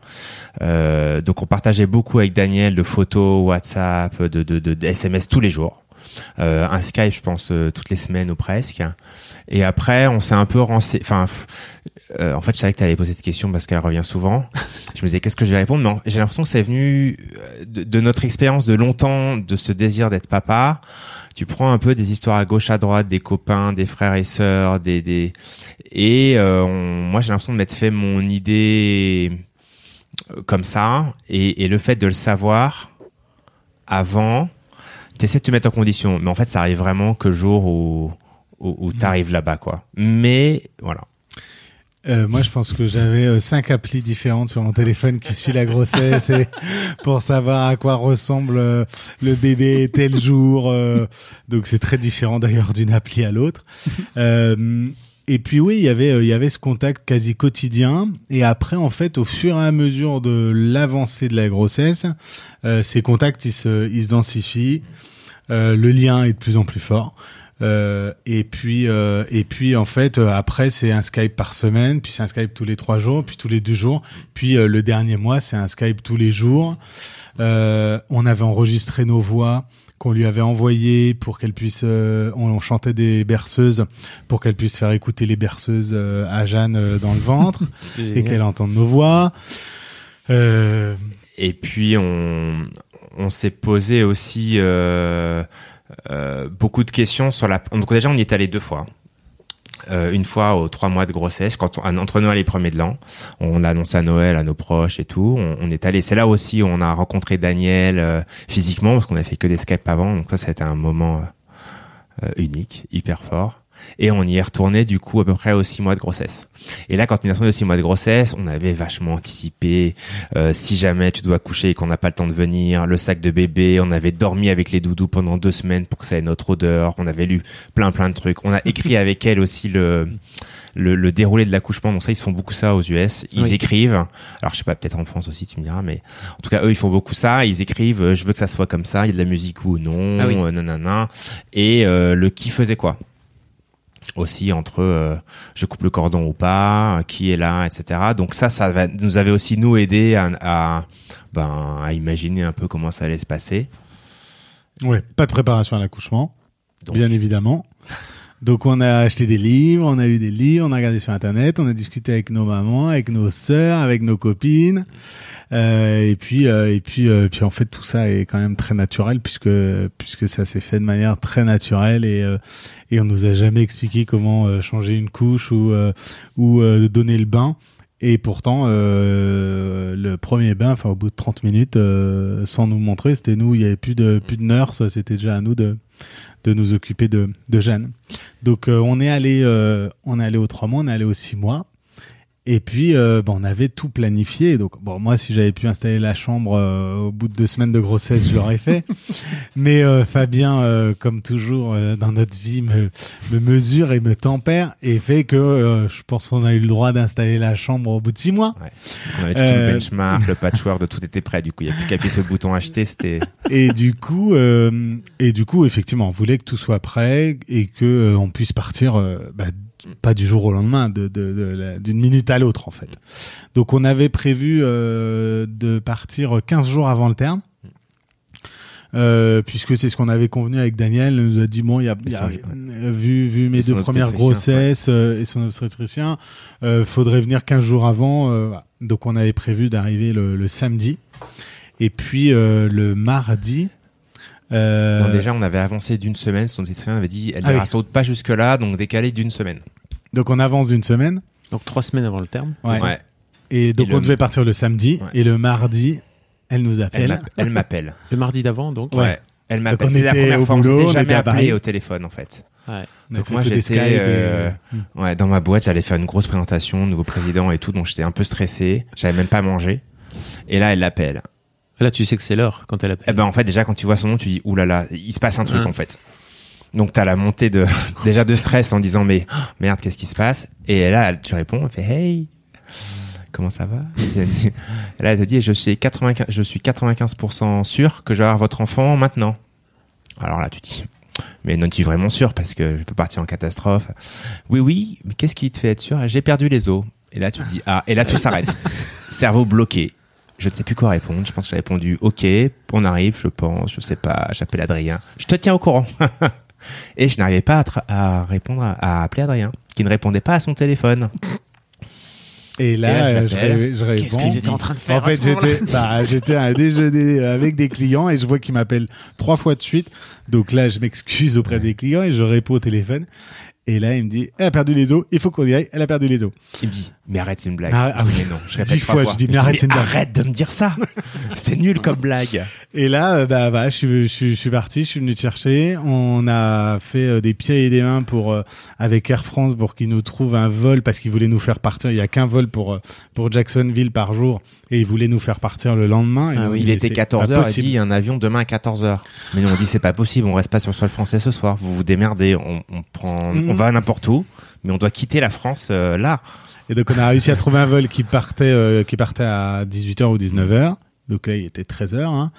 Donc, on partageait beaucoup avec Daniel de photos, WhatsApp, de SMS tous les jours. Euh, un Skype, je pense, euh, toutes les semaines ou presque. Et après, on s'est un peu renseigné. Enfin, euh, en fait, je savais que tu allais poser cette question parce qu'elle revient souvent. Je me disais, qu'est-ce que je vais répondre? En- j'ai l'impression que c'est venu euh, de, de notre expérience de longtemps, de ce désir d'être papa. Tu prends un peu des histoires à gauche, à droite, des copains, des frères et sœurs, des, des... et euh, on- moi j'ai l'impression de m'être fait mon idée comme ça, et, et le fait de le savoir avant, t'essaies de te mettre en condition, mais en fait ça arrive vraiment que le jour où où, où t'arrives là-bas quoi. Mais voilà. Euh, moi, je pense que j'avais euh, cinq applis différentes sur mon téléphone qui suit la grossesse et pour savoir à quoi ressemble euh, le bébé tel jour. donc, c'est très différent d'ailleurs d'une appli à l'autre. Et puis oui, il y avait il y avait ce contact quasi quotidien. Et après, en fait, au fur et à mesure de l'avancée de la grossesse, ces contacts ils se ils se densifient. Euh, le lien est de plus en plus fort. Euh, et puis euh, et puis en fait euh, après c'est un Skype par semaine, puis c'est un Skype tous les trois jours, puis tous les deux jours, puis euh, le dernier mois c'est un Skype tous les jours. Euh, on avait enregistré nos voix qu'on lui avait envoyées pour qu'elle puisse, euh, on, on chantait des berceuses pour qu'elle puisse faire écouter les berceuses à Jeanne dans le ventre et qu'elle entende nos voix. Euh, Et puis on, on s'est posé aussi euh, euh, beaucoup de questions sur la. Donc déjà on y est allé deux fois. Euh, une fois aux trois mois de grossesse, quand on, entre Noël et premier de l'an, on a annoncé à Noël à nos proches et tout. On, est allé. C'est là aussi où on a rencontré Daniel physiquement parce qu'on a fait que des Skype avant. Donc ça, été un moment unique, hyper fort. Et on y est retourné du coup à peu près aux six mois de grossesse. Et là, quand on est retourné aux six mois de grossesse, on avait vachement anticipé euh, si jamais tu dois coucher et qu'on n'a pas le temps de venir, le sac de bébé, on avait dormi avec les doudous pendant deux semaines pour que ça ait notre odeur, on avait lu plein plein de trucs. On a écrit avec elle aussi le, le, le déroulé de l'accouchement. Donc ça, ils font beaucoup ça aux US. Ils Oui. écrivent. Alors je sais pas, peut-être en France aussi, tu me diras, mais en tout cas, eux, ils font beaucoup ça. Ils écrivent, euh, je veux que ça soit comme ça. Il y a de la musique ou non, Ah oui. euh, nanana. Et euh, le qui faisait quoi? Aussi entre euh, je coupe le cordon ou pas, qui est là, etc. Donc ça, ça va, nous avait aussi nous aidé à, à, ben, à imaginer un peu comment ça allait se passer. ouais, pas de préparation à l'accouchement, bien évidemment. Donc on a acheté des livres, on a eu des livres, on a regardé sur internet, on a discuté avec nos mamans, avec nos sœurs, avec nos copines. Euh, et puis euh, et puis euh, puis en fait tout ça est quand même très naturel puisque puisque ça s'est fait de manière très naturelle et euh, et on nous a jamais expliqué comment changer une couche ou ou donner le bain. Et pourtant, le premier bain, enfin au bout de 30 minutes, sans nous montrer, c'était nous. Il y avait plus de plus de nurse. C'était déjà à nous de de nous occuper de de Jeanne. Donc euh, on est allé euh, on est allé aux trois mois, on est allé aux six mois. Et puis euh, bon, on avait tout planifié. Donc bon, moi si j'avais pu installer la chambre euh, au bout de deux semaines de grossesse, je l'aurais fait. Mais euh, Fabien, euh, comme toujours euh, dans notre vie, me, me mesure et me tempère et fait que euh, je pense qu'on a eu le droit d'installer la chambre au bout de six mois. Ouais. On avait tout le benchmark, le patchwork, de tout était prêt. Du coup, il n'y a plus qu'à appuyer sur le bouton acheter. C'était et du coup, euh, et du coup, effectivement, on voulait que tout soit prêt et que euh, on puisse partir, euh, bah, pas du jour au lendemain, de, de, de la- d'une minute à l'autre, en fait. Donc, on avait prévu euh, de partir 15 jours avant le terme. Euh, puisque c'est ce qu'on avait convenu avec Daniel, il nous a dit bon, il y a, il y a- son- ouais. vu vu mes deux premières grossesses euh, et son obstétricien, euh, faudrait venir 15 jours avant. Donc on avait prévu d'arriver le, le samedi et puis le mardi. Euh, Non, déjà, on avait avancé d'une semaine. Son obstétricien avait dit, elle Ah ne oui. saute pas jusque là, donc décalé d'une semaine. donc on avance d'une semaine Donc trois semaines avant le terme. Ouais. et donc Et le- on devait partir le samedi Ouais. et le mardi elle nous Elle appelle. elle m'appelle. Le mardi d'avant, donc. Ouais. Elle m'appelle. C'est la première fois. On boulot, s'était on jamais était à appelé au téléphone, en fait. Ouais. Donc moi, j'étais, et, euh, euh, Ouais, dans ma boîte, j'allais faire une grosse présentation, nouveau président et tout, donc j'étais un peu stressé. J'avais même pas mangé. Et là, elle l'appelle. Là, tu sais que c'est l'heure quand elle appelle. Eh ben, en fait, déjà, quand tu vois son nom, tu dis, oulala, il se passe un truc, Ouais. en fait. Donc, t'as la montée de, déjà de stress en disant, mais, merde, qu'est-ce qui se passe? Et là, tu réponds, elle fait, hey, comment ça va? Et elle dit- là, elle te dit, je suis 95, je suis 95% sûr que je vais avoir votre enfant maintenant. Alors là, tu dis, mais non, tu es vraiment sûr parce que je peux partir en catastrophe. Oui, oui, mais qu'est-ce qui te fait être sûr? J'ai perdu les os. Et là, tu te dis, ah, et là, tout s'arrête. Cerveau bloqué. Je ne sais plus quoi répondre. Je pense que j'ai répondu, ok, on arrive, je pense, je sais pas, j'appelle Adrien. Je te tiens au courant. et je n'arrivais pas à, répondre, à, à appeler Adrien, qui ne répondait pas à son téléphone. Et Et là, je réponds. Qu'est-ce que tu étais en train de faire En fait, j'étais, bah, j'étais à un déjeuner avec des clients et je vois qu'il m'appelle trois fois de suite. Donc là, je m'excuse auprès des clients et je réponds au téléphone. Et là, il me dit, elle a perdu les os, il faut qu'on y aille, elle a perdu les os. Il me dit, mais arrête, c'est une blague. Ah, ah dis, oui. mais non, je répète Dix fois, je dis, mais arrête, c'est une blague. Arrête de me dire ça. c'est nul comme blague. Et là, euh, bah, bah, je suis, je suis, je suis parti, je suis venu te chercher. On a fait euh, des pieds et des mains pour euh, avec Air France pour qu'ils nous trouvent un vol parce qu'ils voulaient nous faire partir. Il y a qu'un vol pour pour Jacksonville par jour et ils voulaient nous faire partir le lendemain. Et Ah oui, Il était c'est 14 pas heures. Il dit un avion demain à 14 heures. Mais nous on dit c'est pas possible. On reste pas sur le sol français ce soir. Vous vous démerdez. On, on prend. On va n'importe où, mais on doit quitter la France euh, là. Et donc on a réussi à trouver un vol qui partait euh, qui partait à 18h ou 19h. Donc là il était 13h hein.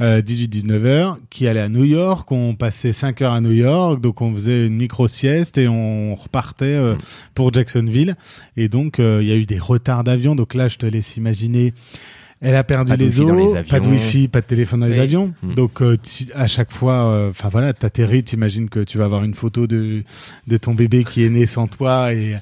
Euh, 18-19h, qui allait à New York, on passait 5 heures à New York, donc on faisait une micro-sieste et on repartait euh, pour Jacksonville. Et donc euh, il y a eu des retards d'avion, donc là je te laisse imaginer, elle a perdu les avions. pas de wifi, pas de téléphone dans les Oui. avions. Mm. Donc euh, à chaque fois, enfin voilà, t'atterris, t'imagines que tu vas avoir une photo de, de ton bébé qui est né sans toi et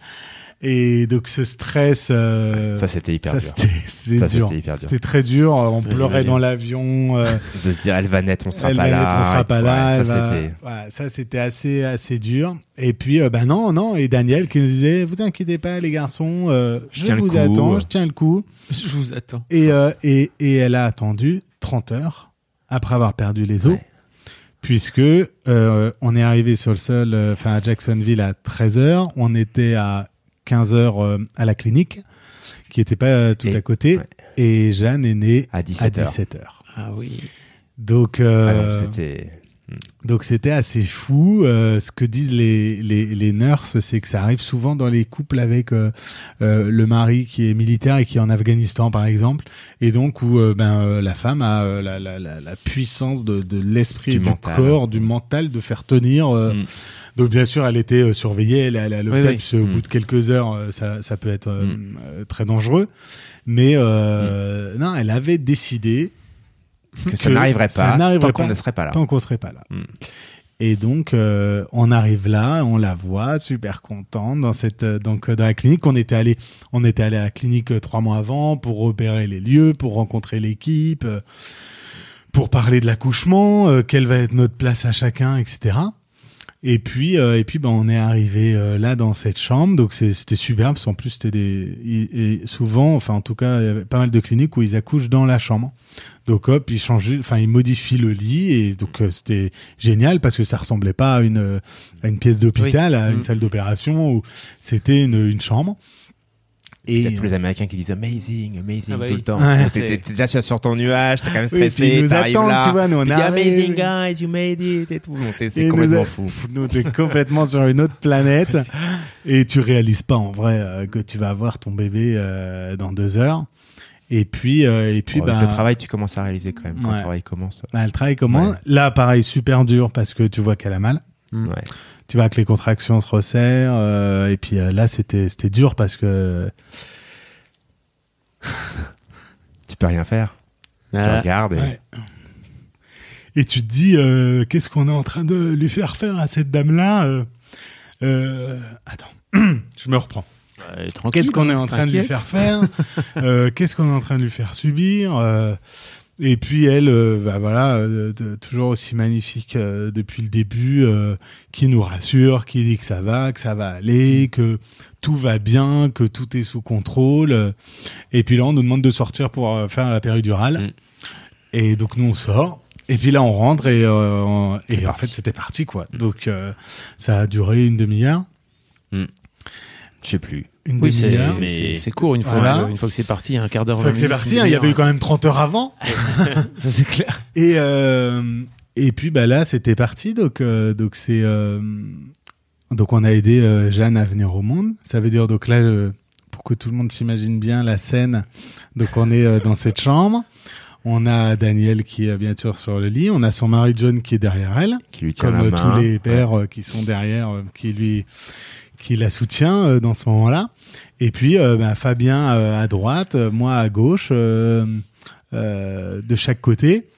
et donc ce stress, euh, Ça c'était hyper ça, dur. c'était dur. hyper dur. C'était très dur. On pleurait dans l'avion. euh, De se dire elle va naître, on sera elle pas va là. naître, on sera pas Ouais, là. ça c'était. ouais, assez assez dur. Et puis euh, bah non non et Daniel qui nous disait vous inquiétez pas les garçons, euh, je vous coup. attends, je tiens le coup. Je vous attends. Et euh, et et elle a attendu 30 heures après avoir perdu les os. Ouais. Puisque euh, on est arrivé sur le sol, euh, enfin à Jacksonville à 13 heures, on était à 15 heures euh, à la clinique, qui était pas euh, tout Et- à côté, ouais. et Jeanne est née À à 17 heures. 17 heures. Ah oui. Donc, Ah euh, non, c'était. Donc c'était assez fou. Euh, ce que disent les, les, les nurses, c'est que ça arrive souvent dans les couples avec euh, euh, le mari qui est militaire et qui est en Afghanistan, par exemple, et donc où euh, ben euh, la femme a euh, la, la, la, la puissance de, de l'esprit Du et du corps, du mental, de faire tenir. euh, Mm. Donc bien sûr, elle était surveillée, elle est allée à l'hôpital, Oui, au Mm. bout de quelques heures, ça, ça peut être Mm. euh, très dangereux. Mais euh, non, elle avait décidé Que ça n'arriverait pas tant qu'on ne serait pas là. tant qu'on serait pas là. Mm. Et donc, euh, on arrive là, on la voit, super contente dans cette, euh, donc euh, dans la clinique. On était allé, on était allé à la clinique euh, trois mois avant pour repérer les lieux, pour rencontrer l'équipe, pour parler de l'accouchement, quelle va être notre place à chacun, etc. Et puis, euh, et puis, ben, on est arrivé euh, là dans cette chambre, donc c'était superbe. Parce qu'en plus, c'était des, et et souvent, enfin en tout cas, il y avait pas mal de cliniques où ils accouchent dans la chambre. Donc hop, ils changent, enfin ils modifient le lit et donc euh, c'était génial parce que ça ressemblait pas à une euh, à une pièce d'hôpital, à une Mm. salle d'opération où c'était une, une chambre. Et Et tous les Américains qui disent amazing, amazing Ah bah tout oui. le temps. Ouais. T'es- déjà sur- ton nuage, t'es quand même Oui, stressé, ils nous attendent, là. tu vois, nous, on arrivés. amazing guys, you made it et tout. C'est complètement a- fou. Nous, t'es complètement sur une autre planète et tu réalises pas en vrai euh, que tu vas avoir ton bébé euh, dans deux heures. Et puis, euh, et puis, Bon, bah, le travail, tu commences à réaliser quand même quand Ouais. le travail commence. bah, le travail comment Ouais. Là, pareil, super dur parce que tu vois qu'elle a mal. Ouais. Tu vois que les contractions se resserrent. euh, et puis euh, là, c'était c'était dur parce que Tu peux rien faire. Tu Ah. regardes et Ouais. Et tu te dis, euh, qu'est-ce qu'on est en train de lui faire faire à cette dame-là euh, euh, Attends, je me reprends. Qu'est-ce qu'on est en train de lui faire faire Euh, Qu'est-ce qu'on est en train de lui faire subir Euh, Et puis elle, euh, bah voilà, euh, de- toujours aussi magnifique euh, depuis le début, euh, qui nous rassure, qui dit que ça va, que ça va aller, que tout va bien, que tout est sous contrôle. Et puis là, on nous demande de sortir pour euh, faire la péridurale. Mm. Et donc nous, on sort. Et puis là, on rentre et, euh, on- et en fait, c'était parti quoi. Donc euh, ça a duré une demi-heure. Je sais plus. Une Oui, c'est demi-heure. mais c'est court une fois. Voilà. que- Une fois que c'est parti, un quart d'heure. Une fois 20 que c'est parti, hein, il y avait eu quand même 30 heures avant. Ça c'est clair. Et euh, et puis bah là c'était parti donc euh, donc c'est euh, donc on a aidé euh, Jeanne à venir au monde. Ça veut dire donc là euh, pour que tout le monde s'imagine bien la scène. Donc on est euh, dans cette chambre. On a Daniel qui est bien sûr sur le lit. On a son mari John qui est derrière elle, Qui lui tient comme la main. tous les pères euh, qui sont derrière, euh, qui lui qui la soutient euh, dans ce moment-là. Et puis euh, bah, Fabien euh, à droite, moi à gauche, euh, euh, de chaque côté.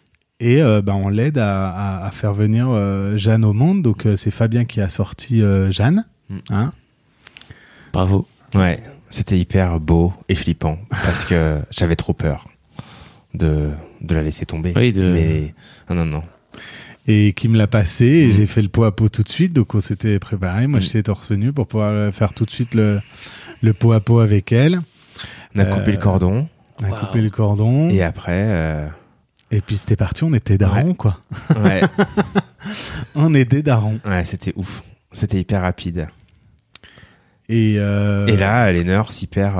Et euh, bah, on l'aide à, à, à faire venir euh, Jeanne au monde. Donc euh, c'est Fabien qui a sorti euh, Jeanne. Mm. Hein Bravo. Ouais, c'était hyper beau et flippant parce que j'avais trop peur de, de la laisser tomber. Oui, de- Mais non, non, non. Et qui me l'a passé et Mm. j'ai fait le pot à pot tout de suite donc on s'était préparé moi Mm. j'étais torse nu pour pouvoir euh, faire tout de suite le, le pot à pot avec elle On a Euh, coupé le cordon on a Wow. coupé le cordon et et, après, euh, puis c'était parti on était darons quoi ouais, on était darons ouais, c'était ouf. C'était hyper rapide. et, euh, Et là, les nurses hyper.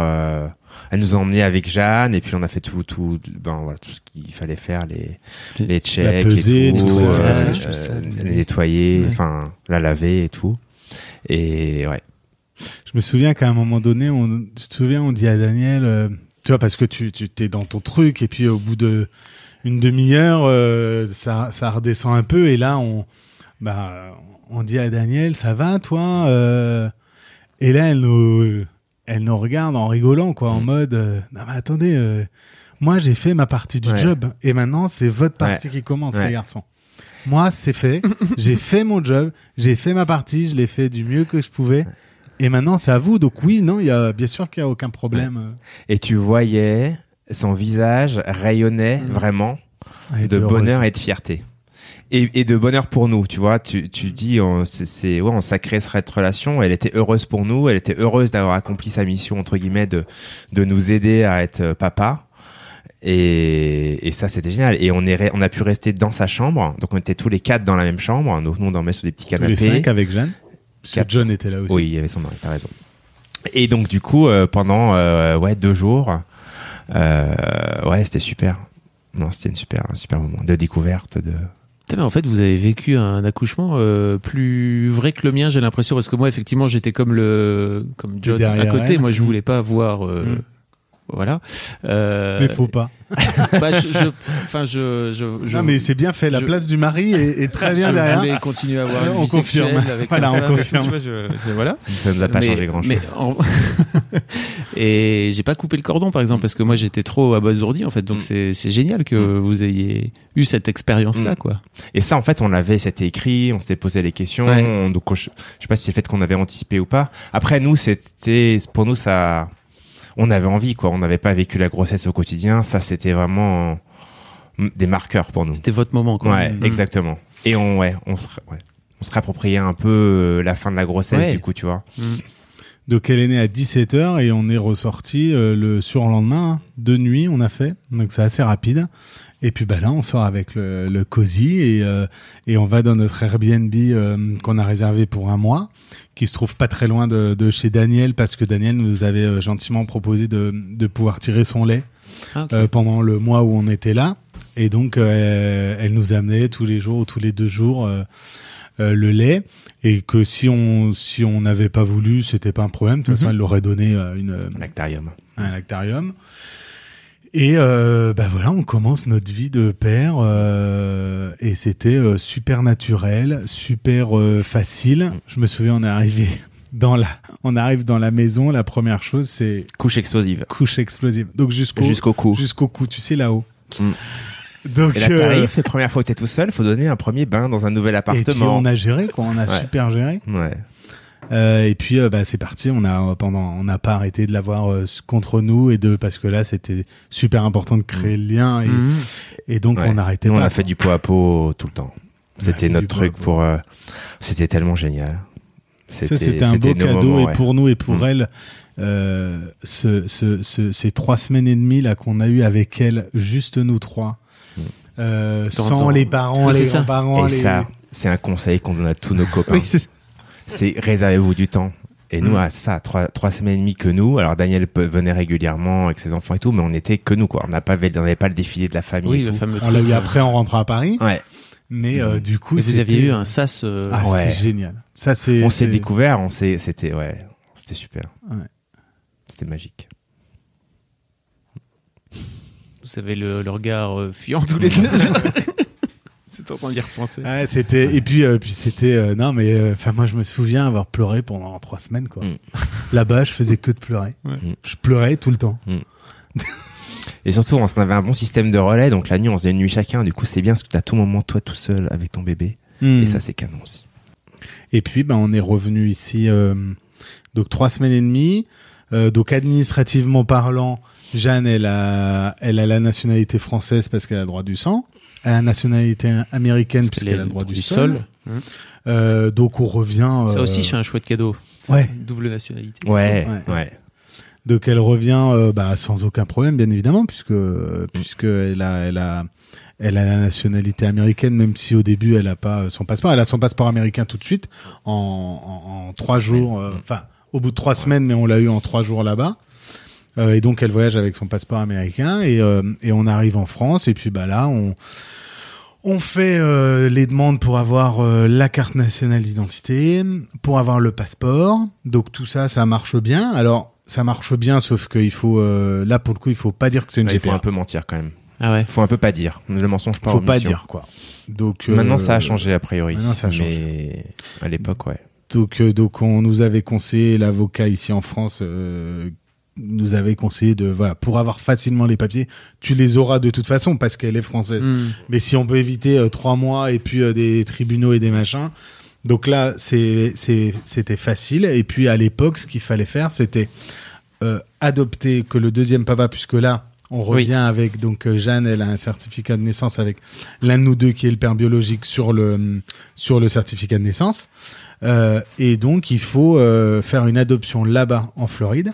Elles nous ont emmenés avec Jeanne et puis on a fait tout, tout, ben voilà, tout ce qu'il fallait faire, les, les checks, pesée, et tout, tout ça, euh, tout ça, tout ça. les nettoyer, Ouais. enfin la laver et tout. Et ouais, je me souviens qu'à un moment donné on tu te souviens on dit à Daniel euh, tu vois parce que tu tu t'es dans ton truc et puis au bout de une demi-heure euh, ça ça redescend un peu et là on bah on dit à Daniel ça va toi euh, et là elle nous elle nous regarde en rigolant quoi en Mm. mode euh, non mais attendez euh, moi j'ai fait ma partie du Ouais. job et maintenant c'est votre partie qui commence Ouais. les garçons. Moi c'est fait. J'ai fait mon job. J'ai fait ma partie. Je l'ai fait du mieux que je pouvais. Et maintenant c'est à vous. Donc oui non il y a bien sûr qu'il y a aucun problème et tu voyais son visage rayonnait Mm. vraiment Et de bonheur et de fierté. Et, et de bonheur pour nous, tu vois. Tu, tu dis, on, c'est, ouais, on s'est créé cette relation. Elle était heureuse pour nous. Elle était heureuse d'avoir accompli sa mission entre guillemets de de nous aider à être euh, papa. Et, et ça, c'était génial. Et on est, on a pu rester dans sa chambre. Donc on était tous les quatre dans la même chambre. Donc nous on dormait sur des petits Tous les canapés. cinq avec Jeanne parce que Quatre. John était là aussi Oui, il y avait son mari, t'as raison. Et donc du coup, euh, pendant euh, ouais deux jours, euh, ouais, c'était super. Non, c'était une super, un super moment de découverte. De... Mais en fait, vous avez vécu un accouchement euh, plus vrai que le mien, j'ai l'impression, parce que moi, effectivement, j'étais comme le, comme John à côté. elle. Moi, je voulais pas voir. euh, Mm. Voilà. Euh, Mais faut pas. bah, je, je- enfin, je, je, je, non, mais c'est bien fait. La je- place du mari est, est très bien je derrière. voulais continuer à avoir une on confirme. avec Voilà, on confirme. tu vois, je- je- voilà. Ça nous a pas Mais- changé grand chose. mais en- et j'ai pas coupé le cordon par exemple parce que moi j'étais trop abasourdi en fait donc Mm. c'est c'est génial que Mm. vous ayez eu cette expérience là Mm. quoi. Et ça, en fait, on l'avait, c'était écrit, on s'était posé les questions. Ouais. on- donc, je, je sais pas si c'est le fait qu'on avait anticipé ou pas. Après, nous, c'était, pour nous, ça, on avait envie, quoi. On n'avait pas vécu la grossesse au quotidien. Ça, c'était vraiment mm, des marqueurs pour nous. C'était votre moment quoi. Ouais, Mm. exactement. Et on, ouais, on se, ouais, on se réappropriait un peu euh, la fin de la grossesse, Ouais. du coup, tu vois. Mm. Donc elle est née à 17h et on est ressorti euh, le surlendemain, hein. de nuit on a fait, donc c'est assez rapide. Et puis bah là on sort avec le, le cosy et, euh, et on va dans notre Airbnb euh, qu'on a réservé pour un mois, qui se trouve pas très loin de, de chez Daniel parce que Daniel nous avait euh, gentiment proposé de, de pouvoir tirer son lait Ah, euh, pendant le mois où on était là. Et donc, euh, elle nous amenait tous les jours ou tous les deux jours euh, euh, le lait. Et que si on si on n'avait pas voulu, c'était pas un problème. De toute façon, Mhm. elle l'aurait donné une Lactarium. à un lactarium. Et euh, bah voilà, on commence notre vie de père euh, et c'était euh, super naturel, super euh, facile. Je me souviens, on est arrivé dans la, on arrive dans la maison. La première chose, c'est Couche explosive. couche explosive. Donc jusqu'au Jusqu'au cou. jusqu'au cou, tu sais là-haut. Mm. Donc Et la euh, tarif, la première fois que t'es tout seul, faut donner un premier bain dans un nouvel et puis appartement. on a géré quoi, on a Ouais. super géré. Ouais. Euh, et puis euh, bah c'est parti, on a pendant on n'a pas arrêté de l'avoir euh, contre nous et de parce que là c'était super important de créer le lien et, Mm. et donc Ouais. on n'arrêtait Nous, pas. on a quoi. fait du pot à pot tout le temps. C'était notre truc pour. euh, c'était tellement génial. Ça c'était un beau cadeau moments, et ouais. pour nous et pour Mm. elle euh, ce, ce, ce- ces trois semaines et demie là qu'on a eu avec elle juste nous trois. Mm. Euh, Dans- sans dans- les parents, Oui, les c'est ça. grands-parents, Et les... ça, c'est un conseil qu'on donne à tous nos copains. Oui, c'est- réservez-vous du temps. Et nous, Mm. à ça, trois, trois semaines et demie que nous. Alors Daniel venait régulièrement avec ses enfants et tout, mais on était que nous, quoi. On n'a pas, on n'avait pas le défilé de la famille. oui et le tout. fameux. on l'a eu euh, après en rentrant à Paris, Ouais. mais euh, du coup Mais vous aviez eu un sas. euh, ah, Ouais. c'était génial. Ça c'est On s'est découvert, on s'est, c'était, ouais, c'était super. Ouais. C'était magique. Vous avez le, le regard euh, fuyant tous les deux. d'y repenser. Ouais, c'était et puis euh, puis c'était euh, non mais euh, enfin moi je me souviens avoir pleuré pendant trois semaines quoi. Mm. Là-bas je faisais que de pleurer. Ouais. Mm. Je pleurais tout le temps. Et surtout, on avait un bon système de relais, donc la nuit, on faisait une nuit chacun. Du coup, c'est bien parce que t'as tout moment toi tout seul avec ton bébé. Mm. Et ça, c'est canon aussi. Et puis, ben, on est revenu ici, euh, donc trois semaines et demie. Euh, donc, administrativement parlant, Jeanne, elle a, elle a la nationalité française parce qu'elle a le droit du sang. Elle a la nationalité américaine puisqu'elle a le droit du, sol. Mm. Euh, donc, on revient. Ça euh, aussi, c'est un chouette cadeau. Ouais. Double nationalité. Ouais, Ouais. ouais. Donc, elle revient euh, bah, sans aucun problème, bien évidemment, puisque puisque elle a, elle a, elle a la nationalité américaine, même si au début elle a pas son passeport. Elle a son passeport américain tout de suite en, en, en trois jours. euh, Enfin, au bout de trois semaines, mais on l'a eu en trois jours là-bas. Euh, et donc elle voyage avec son passeport américain et, euh, et on arrive en France et puis bah là on on fait euh, les demandes pour avoir euh, la carte nationale d'identité, pour avoir le passeport. Donc tout ça, ça marche bien. Alors ça marche bien, sauf qu'il faut euh, là pour le coup, il faut pas dire que c'est une il faut GPA. un peu mentir quand même. Ah ouais. Faut un peu pas dire. Le mensonge pas faut pas omission. dire quoi. Donc euh, Maintenant, ça a changé a priori. maintenant, ça a Mais à l'époque, ouais. Donc, euh, donc on nous avait conseillé, l'avocat ici en France euh, nous avait conseillé de, voilà, pour avoir facilement les papiers, tu les auras de toute façon parce qu'elle est française. Mm. Mais si on peut éviter euh, trois mois et puis euh, des tribunaux et des machins, donc là c'est c'était facile. Et puis à l'époque, ce qu'il fallait faire, c'était euh, adopter que le deuxième papa, puisque là on Oui. revient avec donc Jeanne, elle a un certificat de naissance avec l'un de nous deux qui est le père biologique sur le sur le certificat de naissance. Euh, et donc il faut euh, faire une adoption là-bas en Floride.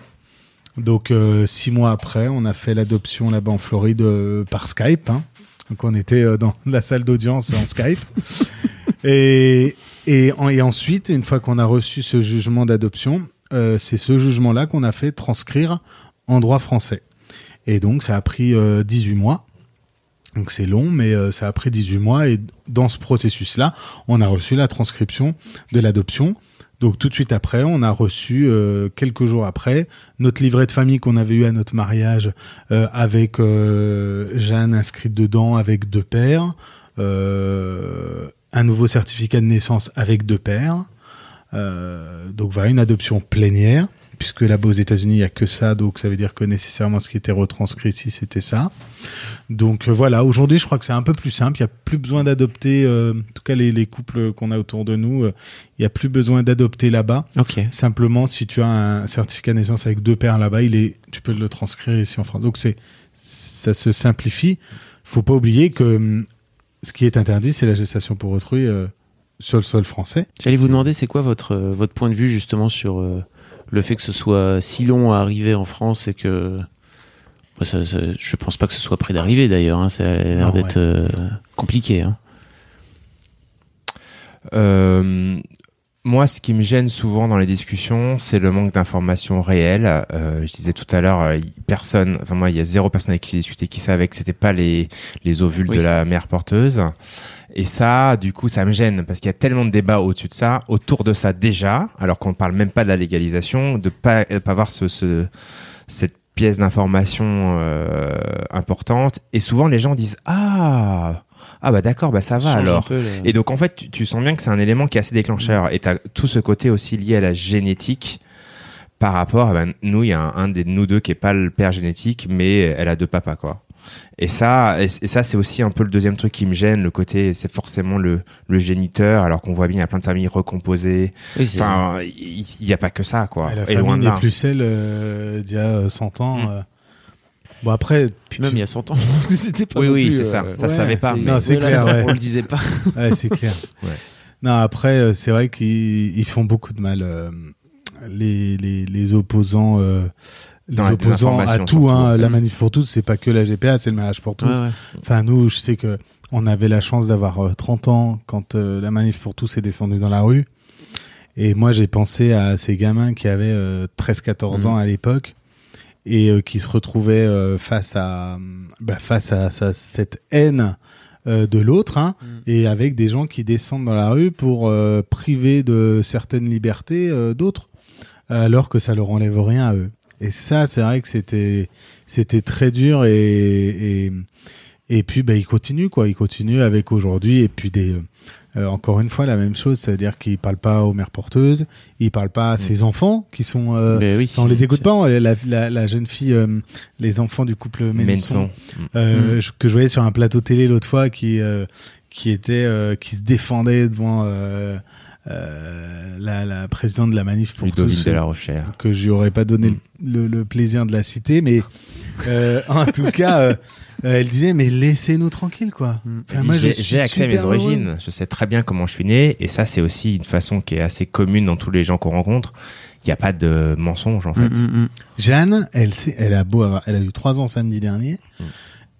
Donc euh, six mois après, on a fait l'adoption là-bas en Floride euh, par Skype. hein. Donc on était euh, dans la salle d'audience en Skype. et, et, en- et ensuite, une fois qu'on a reçu ce jugement d'adoption, euh, c'est ce jugement-là qu'on a fait transcrire en droit français. Et donc ça a pris euh, 18 mois. Donc c'est long, mais euh, ça a pris 18 mois. Et dans ce processus-là, on a reçu la transcription de l'adoption. Donc tout de suite après, on a reçu euh, quelques jours après notre livret de famille qu'on avait eu à notre mariage euh, avec euh, Jeanne inscrite dedans avec deux pères, euh, un nouveau certificat de naissance avec deux pères. Donc voilà une adoption plénière puisque là-bas aux États-Unis il y a que ça, donc ça veut dire que nécessairement ce qui était retranscrit ici c'était ça. Donc euh, voilà, aujourd'hui je crois que c'est un peu plus simple, il n'y a plus besoin d'adopter, euh, en tout cas les, les couples qu'on a autour de nous, euh, il n'y a plus besoin d'adopter là-bas. Ok. Simplement, si tu as un certificat de naissance avec deux pères là-bas, il est, tu peux le transcrire ici en France. Donc c'est, ça se simplifie. Faut pas oublier que hum, ce qui est interdit, c'est la gestation pour autrui sur le sol français. J'allais vous demander, c'est quoi votre, votre point de vue justement sur le fait que ce soit si long à arriver en France et que. Moi, ça, ça- je pense pas que ce soit près d'arriver d'ailleurs. Hein, ça a l'air Non, d'être euh, compliqué. Hein. Euh, moi, ce qui me gêne souvent dans les discussions, c'est le manque d'informations réelles. Euh, je disais tout à l'heure, euh, personne, enfin moi, il y a zéro personne avec qui j'ai discuté qui savait que c'était pas les les ovules Oui. de la mère porteuse. Et ça, du coup, ça me gêne parce qu'il y a tellement de débats au-dessus de ça, autour de ça déjà, alors qu'on ne parle même pas de la légalisation, de pas de pas avoir ce, ce cette pièce d'information euh, importante. Et souvent, les gens disent ah ah bah d'accord, bah ça va Change alors. le- Et donc en fait, tu, tu sens bien que c'est un élément qui est assez déclencheur. Et tu as tout ce côté aussi lié à la génétique par rapport à ben, nous, il y a un, un des nous deux qui est pas le père génétique, mais elle a deux papas quoi. Et ça, et, et ça c'est aussi un peu le deuxième truc qui me gêne, le côté c'est forcément le, le géniteur, alors qu'on voit bien il y a plein de familles recomposées. Oui, Enfin, il il y a pas que ça quoi. Et la Et loin famille n'est plus celle euh, d'il y a euh, 100 ans. Mm. euh. Bon après, Puis même il y a 100 ans, parce que c'était pas. Oui, oui, c'est ça. euh, Ça ouais, savait pas. mais- Non, c'est clair, ouais. On le disait pas. ouais, c'est clair. Ouais. Non, après, euh, c'est vrai qu'ils ils font beaucoup de mal. euh, les, les, les opposants, euh, les opposants à tout. Hein. La manif pour tous, c'est pas que la GPA, c'est le mariage pour tous. Ouais. Enfin, nous, je sais que on avait la chance d'avoir euh, 30 ans quand euh, la manif pour tous est descendue dans la rue. Et moi, j'ai pensé à ces gamins qui avaient euh, 13-14 Mhm. ans à l'époque et euh, qui se retrouvaient euh, face à bah, face à, à cette haine euh, de l'autre, hein, Mhm. et avec des gens qui descendent dans la rue pour priver de certaines libertés d'autres, alors que ça leur enlève rien à eux. Et ça, c'est vrai que c'était c'était très dur et et, et puis bah il continue quoi, il continue avec aujourd'hui et puis des euh, encore une fois la même chose, c'est-à-dire qu'il parle pas aux mères porteuses, il parle pas à ses enfants qui sont euh, oui. on les écoute pas, la, la, la jeune fille, euh, les enfants du couple Ménesson, Menson. euh, Mm. je- que je voyais sur un plateau télé l'autre fois, qui euh, qui était euh, qui se défendait devant euh, euh, la, la présidente de la manif pour tous, de la Rochère. que je lui aurais pas donné le, le- le plaisir de la citer, mais euh, en tout cas, euh, elle disait mais laissez-nous tranquille quoi. Enfin, moi, je J'ai accès à mes heureux. origines, je sais très bien comment je suis né, et ça c'est aussi une façon qui est assez commune dans tous les gens qu'on rencontre. Il n'y a pas de mensonge en fait. Mm, mm, mm. Jeanne, elle, sait, elle a beau avoir- elle a eu trois ans samedi dernier. Mm.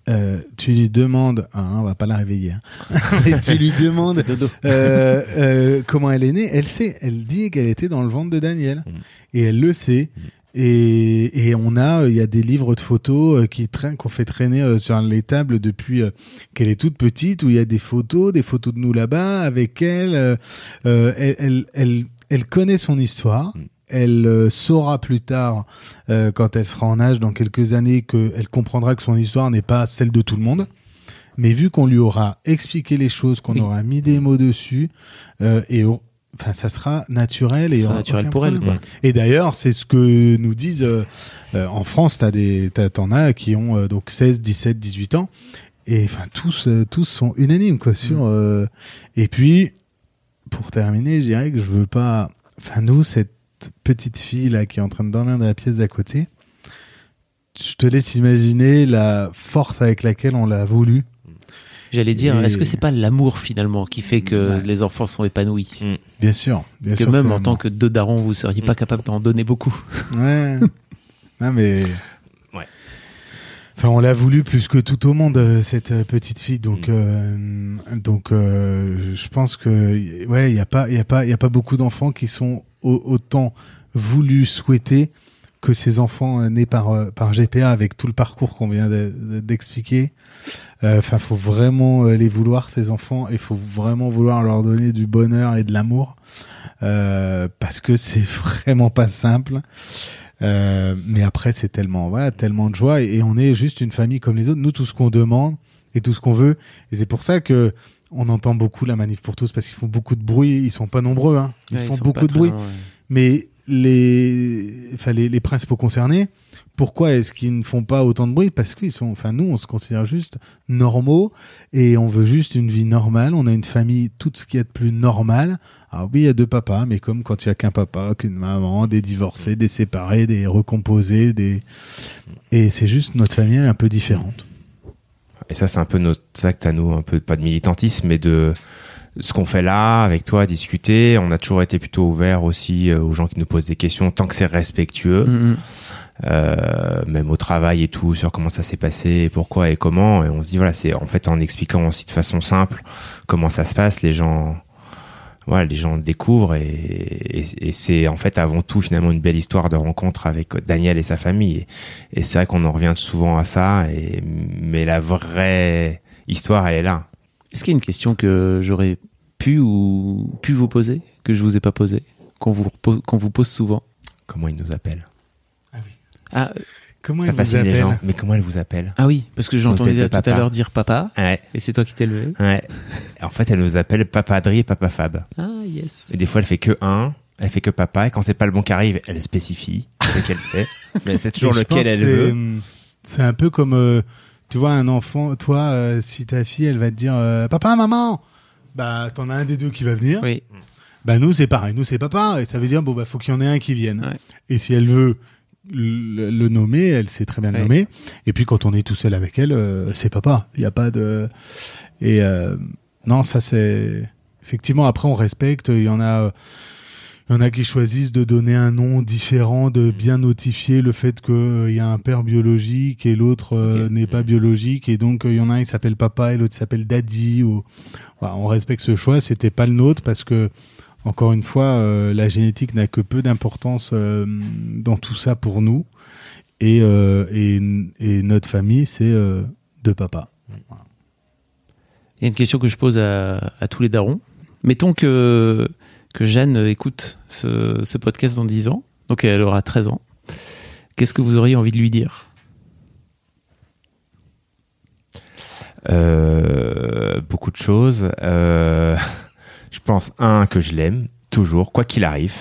Euh, tu lui demandes, ah, on va pas la réveiller, hein. Mais tu lui demandes euh, euh, comment elle est née. Elle sait, elle dit qu'elle était dans le ventre de Daniel Mm. et elle le sait. Et, et on a, il y a des livres de photos euh, qui traînent, qu'on fait traîner euh, sur les tables depuis euh, qu'elle est toute petite, où il y a des photos, des photos de nous là-bas avec elle. euh, elle, elle, elle, elle connaît son histoire. Mm. Elle saura plus tard, euh, quand elle sera en âge, dans quelques années, qu'elle comprendra que son histoire n'est pas celle de tout le monde. Mais vu qu'on lui aura expliqué les choses, qu'on Oui. aura mis des mots dessus, euh, et enfin, ça sera naturel et Ça sera naturel pour elle, quoi. Et d'ailleurs, c'est ce que nous disent euh, euh, en France. T'as des, t'as- t'en as qui ont euh, donc 16, 17, 18 ans, et enfin tous, euh, tous sont unanimes quoi sur. Mm. euh, et puis, pour terminer, je dirais que je veux pas. Enfin, nous, cette petite fille là qui est en train de dormir dans la pièce d'à côté, je te laisse imaginer la force avec laquelle on l'a voulu. J'allais dire, Et- est-ce que c'est pas l'amour finalement qui fait que Ouais. les enfants sont épanouis Bien sûr, bien Que sûr. même en tant que deux darons, vous seriez pas capable d'en donner beaucoup. Ouais. non mais. Ouais. Enfin, on l'a voulu plus que tout au monde euh, cette euh, petite fille, donc Mm. euh, donc euh, je pense que ouais, il y a pas il y a pas il y a pas beaucoup d'enfants qui sont au- autant voulus souhaités que ces enfants euh, nés par euh, par GPA avec tout le parcours qu'on vient de- de- d'expliquer. euh, Enfin, faut vraiment les vouloir ces enfants et faut vraiment vouloir leur donner du bonheur et de l'amour parce que c'est vraiment pas simple. Euh, mais après, c'est tellement voilà, tellement de joie et, et on est juste une famille comme les autres. Nous, tout ce qu'on demande et tout ce qu'on veut, et c'est pour ça que on entend beaucoup la manif pour tous parce qu'ils font beaucoup de bruit. Ils sont pas nombreux, hein. Ils Ouais, font beaucoup de bruit. loin, ouais. Mais les, enfin les, les principaux concernés, pourquoi est-ce qu'ils ne font pas autant de bruit? Parce qu'ils sont, enfin nous, on se considère juste normaux et on veut juste une vie normale. On a une famille, tout ce qu'il y a de plus normal. Alors oui, il y a deux papas, mais comme quand il y a qu'un papa, qu'une maman, des divorcés, des séparés, des recomposés, des et c'est juste notre famille elle est un peu différente. Et ça, c'est un peu notre acte à nous, un peu pas de militantisme, mais de ce qu'on fait là avec toi, discuter. On a toujours été plutôt ouvert aussi euh, aux gens qui nous posent des questions, tant que c'est respectueux, Mm, mm. euh, même au travail et tout, sur comment ça s'est passé, et pourquoi et comment. Et on se dit voilà, c'est en fait en expliquant aussi de façon simple comment ça se passe, les gens. Voilà, les gens découvrent et, et, et c'est en fait avant tout finalement une belle histoire de rencontre avec Daniel et sa famille. Et, et c'est vrai qu'on en revient souvent à ça, et, mais la vraie histoire, elle est là. Est-ce qu'il y a une question que j'aurais pu ou pu vous poser, que je vous ai pas posée, qu'on vous, qu'on vous pose souvent? Comment il nous appelle ah, Comment Ça elle vous fascine les gens. Mais comment elle vous appelle ah oui, parce que j'ai entendu tout à papa. l'heure dire papa, Ouais, et c'est toi qui t'es levé. ouais. En fait, elle nous appelle Papa Adri et Papa Fab. Ah yes. Et des fois, elle fait que un, elle fait que papa, et quand c'est pas le bon qui arrive, elle spécifie, lequel c'est. Mais elle sait toujours Et je pense lequel elle c'est- veut. C'est un peu comme, euh, tu vois, un enfant, toi, euh, si ta fille, elle va te dire, euh, papa, maman, bah, t'en as un des deux qui va venir. Oui. Bah, nous, c'est pareil. Nous, c'est papa. Et ça veut dire, bon, bah, faut qu'il y en ait un qui vienne. Ouais. Et si elle veut le, le nommer, elle sait très bien le Ouais. nommer. Et puis, quand on est tout seul avec elle, euh, c'est papa. Il n'y a pas de, et, euh, non, ça, c'est, effectivement, après, on respecte. Il y en a, euh, il y en a qui choisissent de donner un nom différent, de bien notifier le fait qu'il y a un père biologique et l'autre euh, n'est pas biologique. Et donc, euh, il y en a un qui s'appelle papa et l'autre s'appelle daddy. Ou... Voilà, on respecte ce choix. C'était pas le nôtre parce que, encore une fois, euh, la génétique n'a que peu d'importance euh, dans tout ça pour nous. Et, euh, et, et notre famille, c'est euh, deux papas. Il y a une question que je pose à, à tous les darons. Mettons que, que Jeanne écoute ce, podcast dans 10 ans, donc elle aura 13 ans. Qu'est-ce que vous auriez envie de lui dire? Euh, beaucoup de choses. Euh, je pense, un, que je l'aime, toujours, quoi qu'il arrive.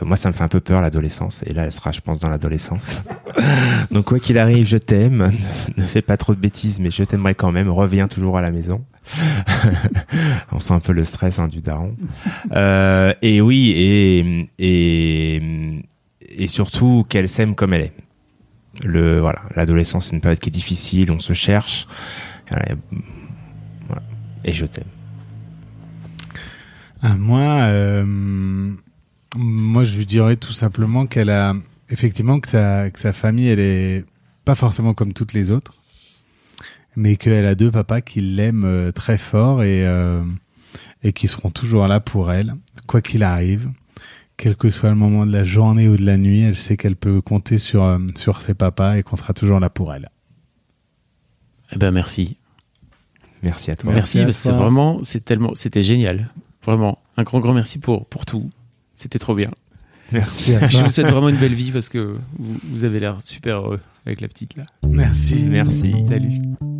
Euh, moi, ça me fait un peu peur, l'adolescence. Et là, elle sera, je pense, dans l'adolescence. Donc, quoi qu'il arrive, je t'aime. Ne, fais pas trop de bêtises, mais je t'aimerai quand même. Reviens toujours à la maison. On sent un peu le stress hein, du daron. Euh, et oui, et, et, et surtout qu'elle s'aime comme elle est. Le, voilà, l'adolescence, c'est une période qui est difficile, on se cherche. Voilà, et- je t'aime. Ah, moi, euh, moi, je lui dirais tout simplement qu'elle a effectivement que sa, que sa famille, elle est pas forcément comme toutes les autres, mais qu'elle a deux papas qui l'aiment euh, très fort et euh, et qui seront toujours là pour elle, quoi qu'il arrive, quel que soit le moment de la journée ou de la nuit. Elle sait qu'elle peut compter sur euh, sur ses papas et qu'on sera toujours là pour elle. Eh ben merci. Merci à toi. Merci Merci, à parce que vraiment, c'est tellement, c'était génial. Vraiment, un grand, grand merci pour, pour tout. C'était trop bien. Merci. à Je vous souhaite vraiment une belle vie parce que vous, vous avez l'air super heureux avec la petite là. Merci. Merci. Salut.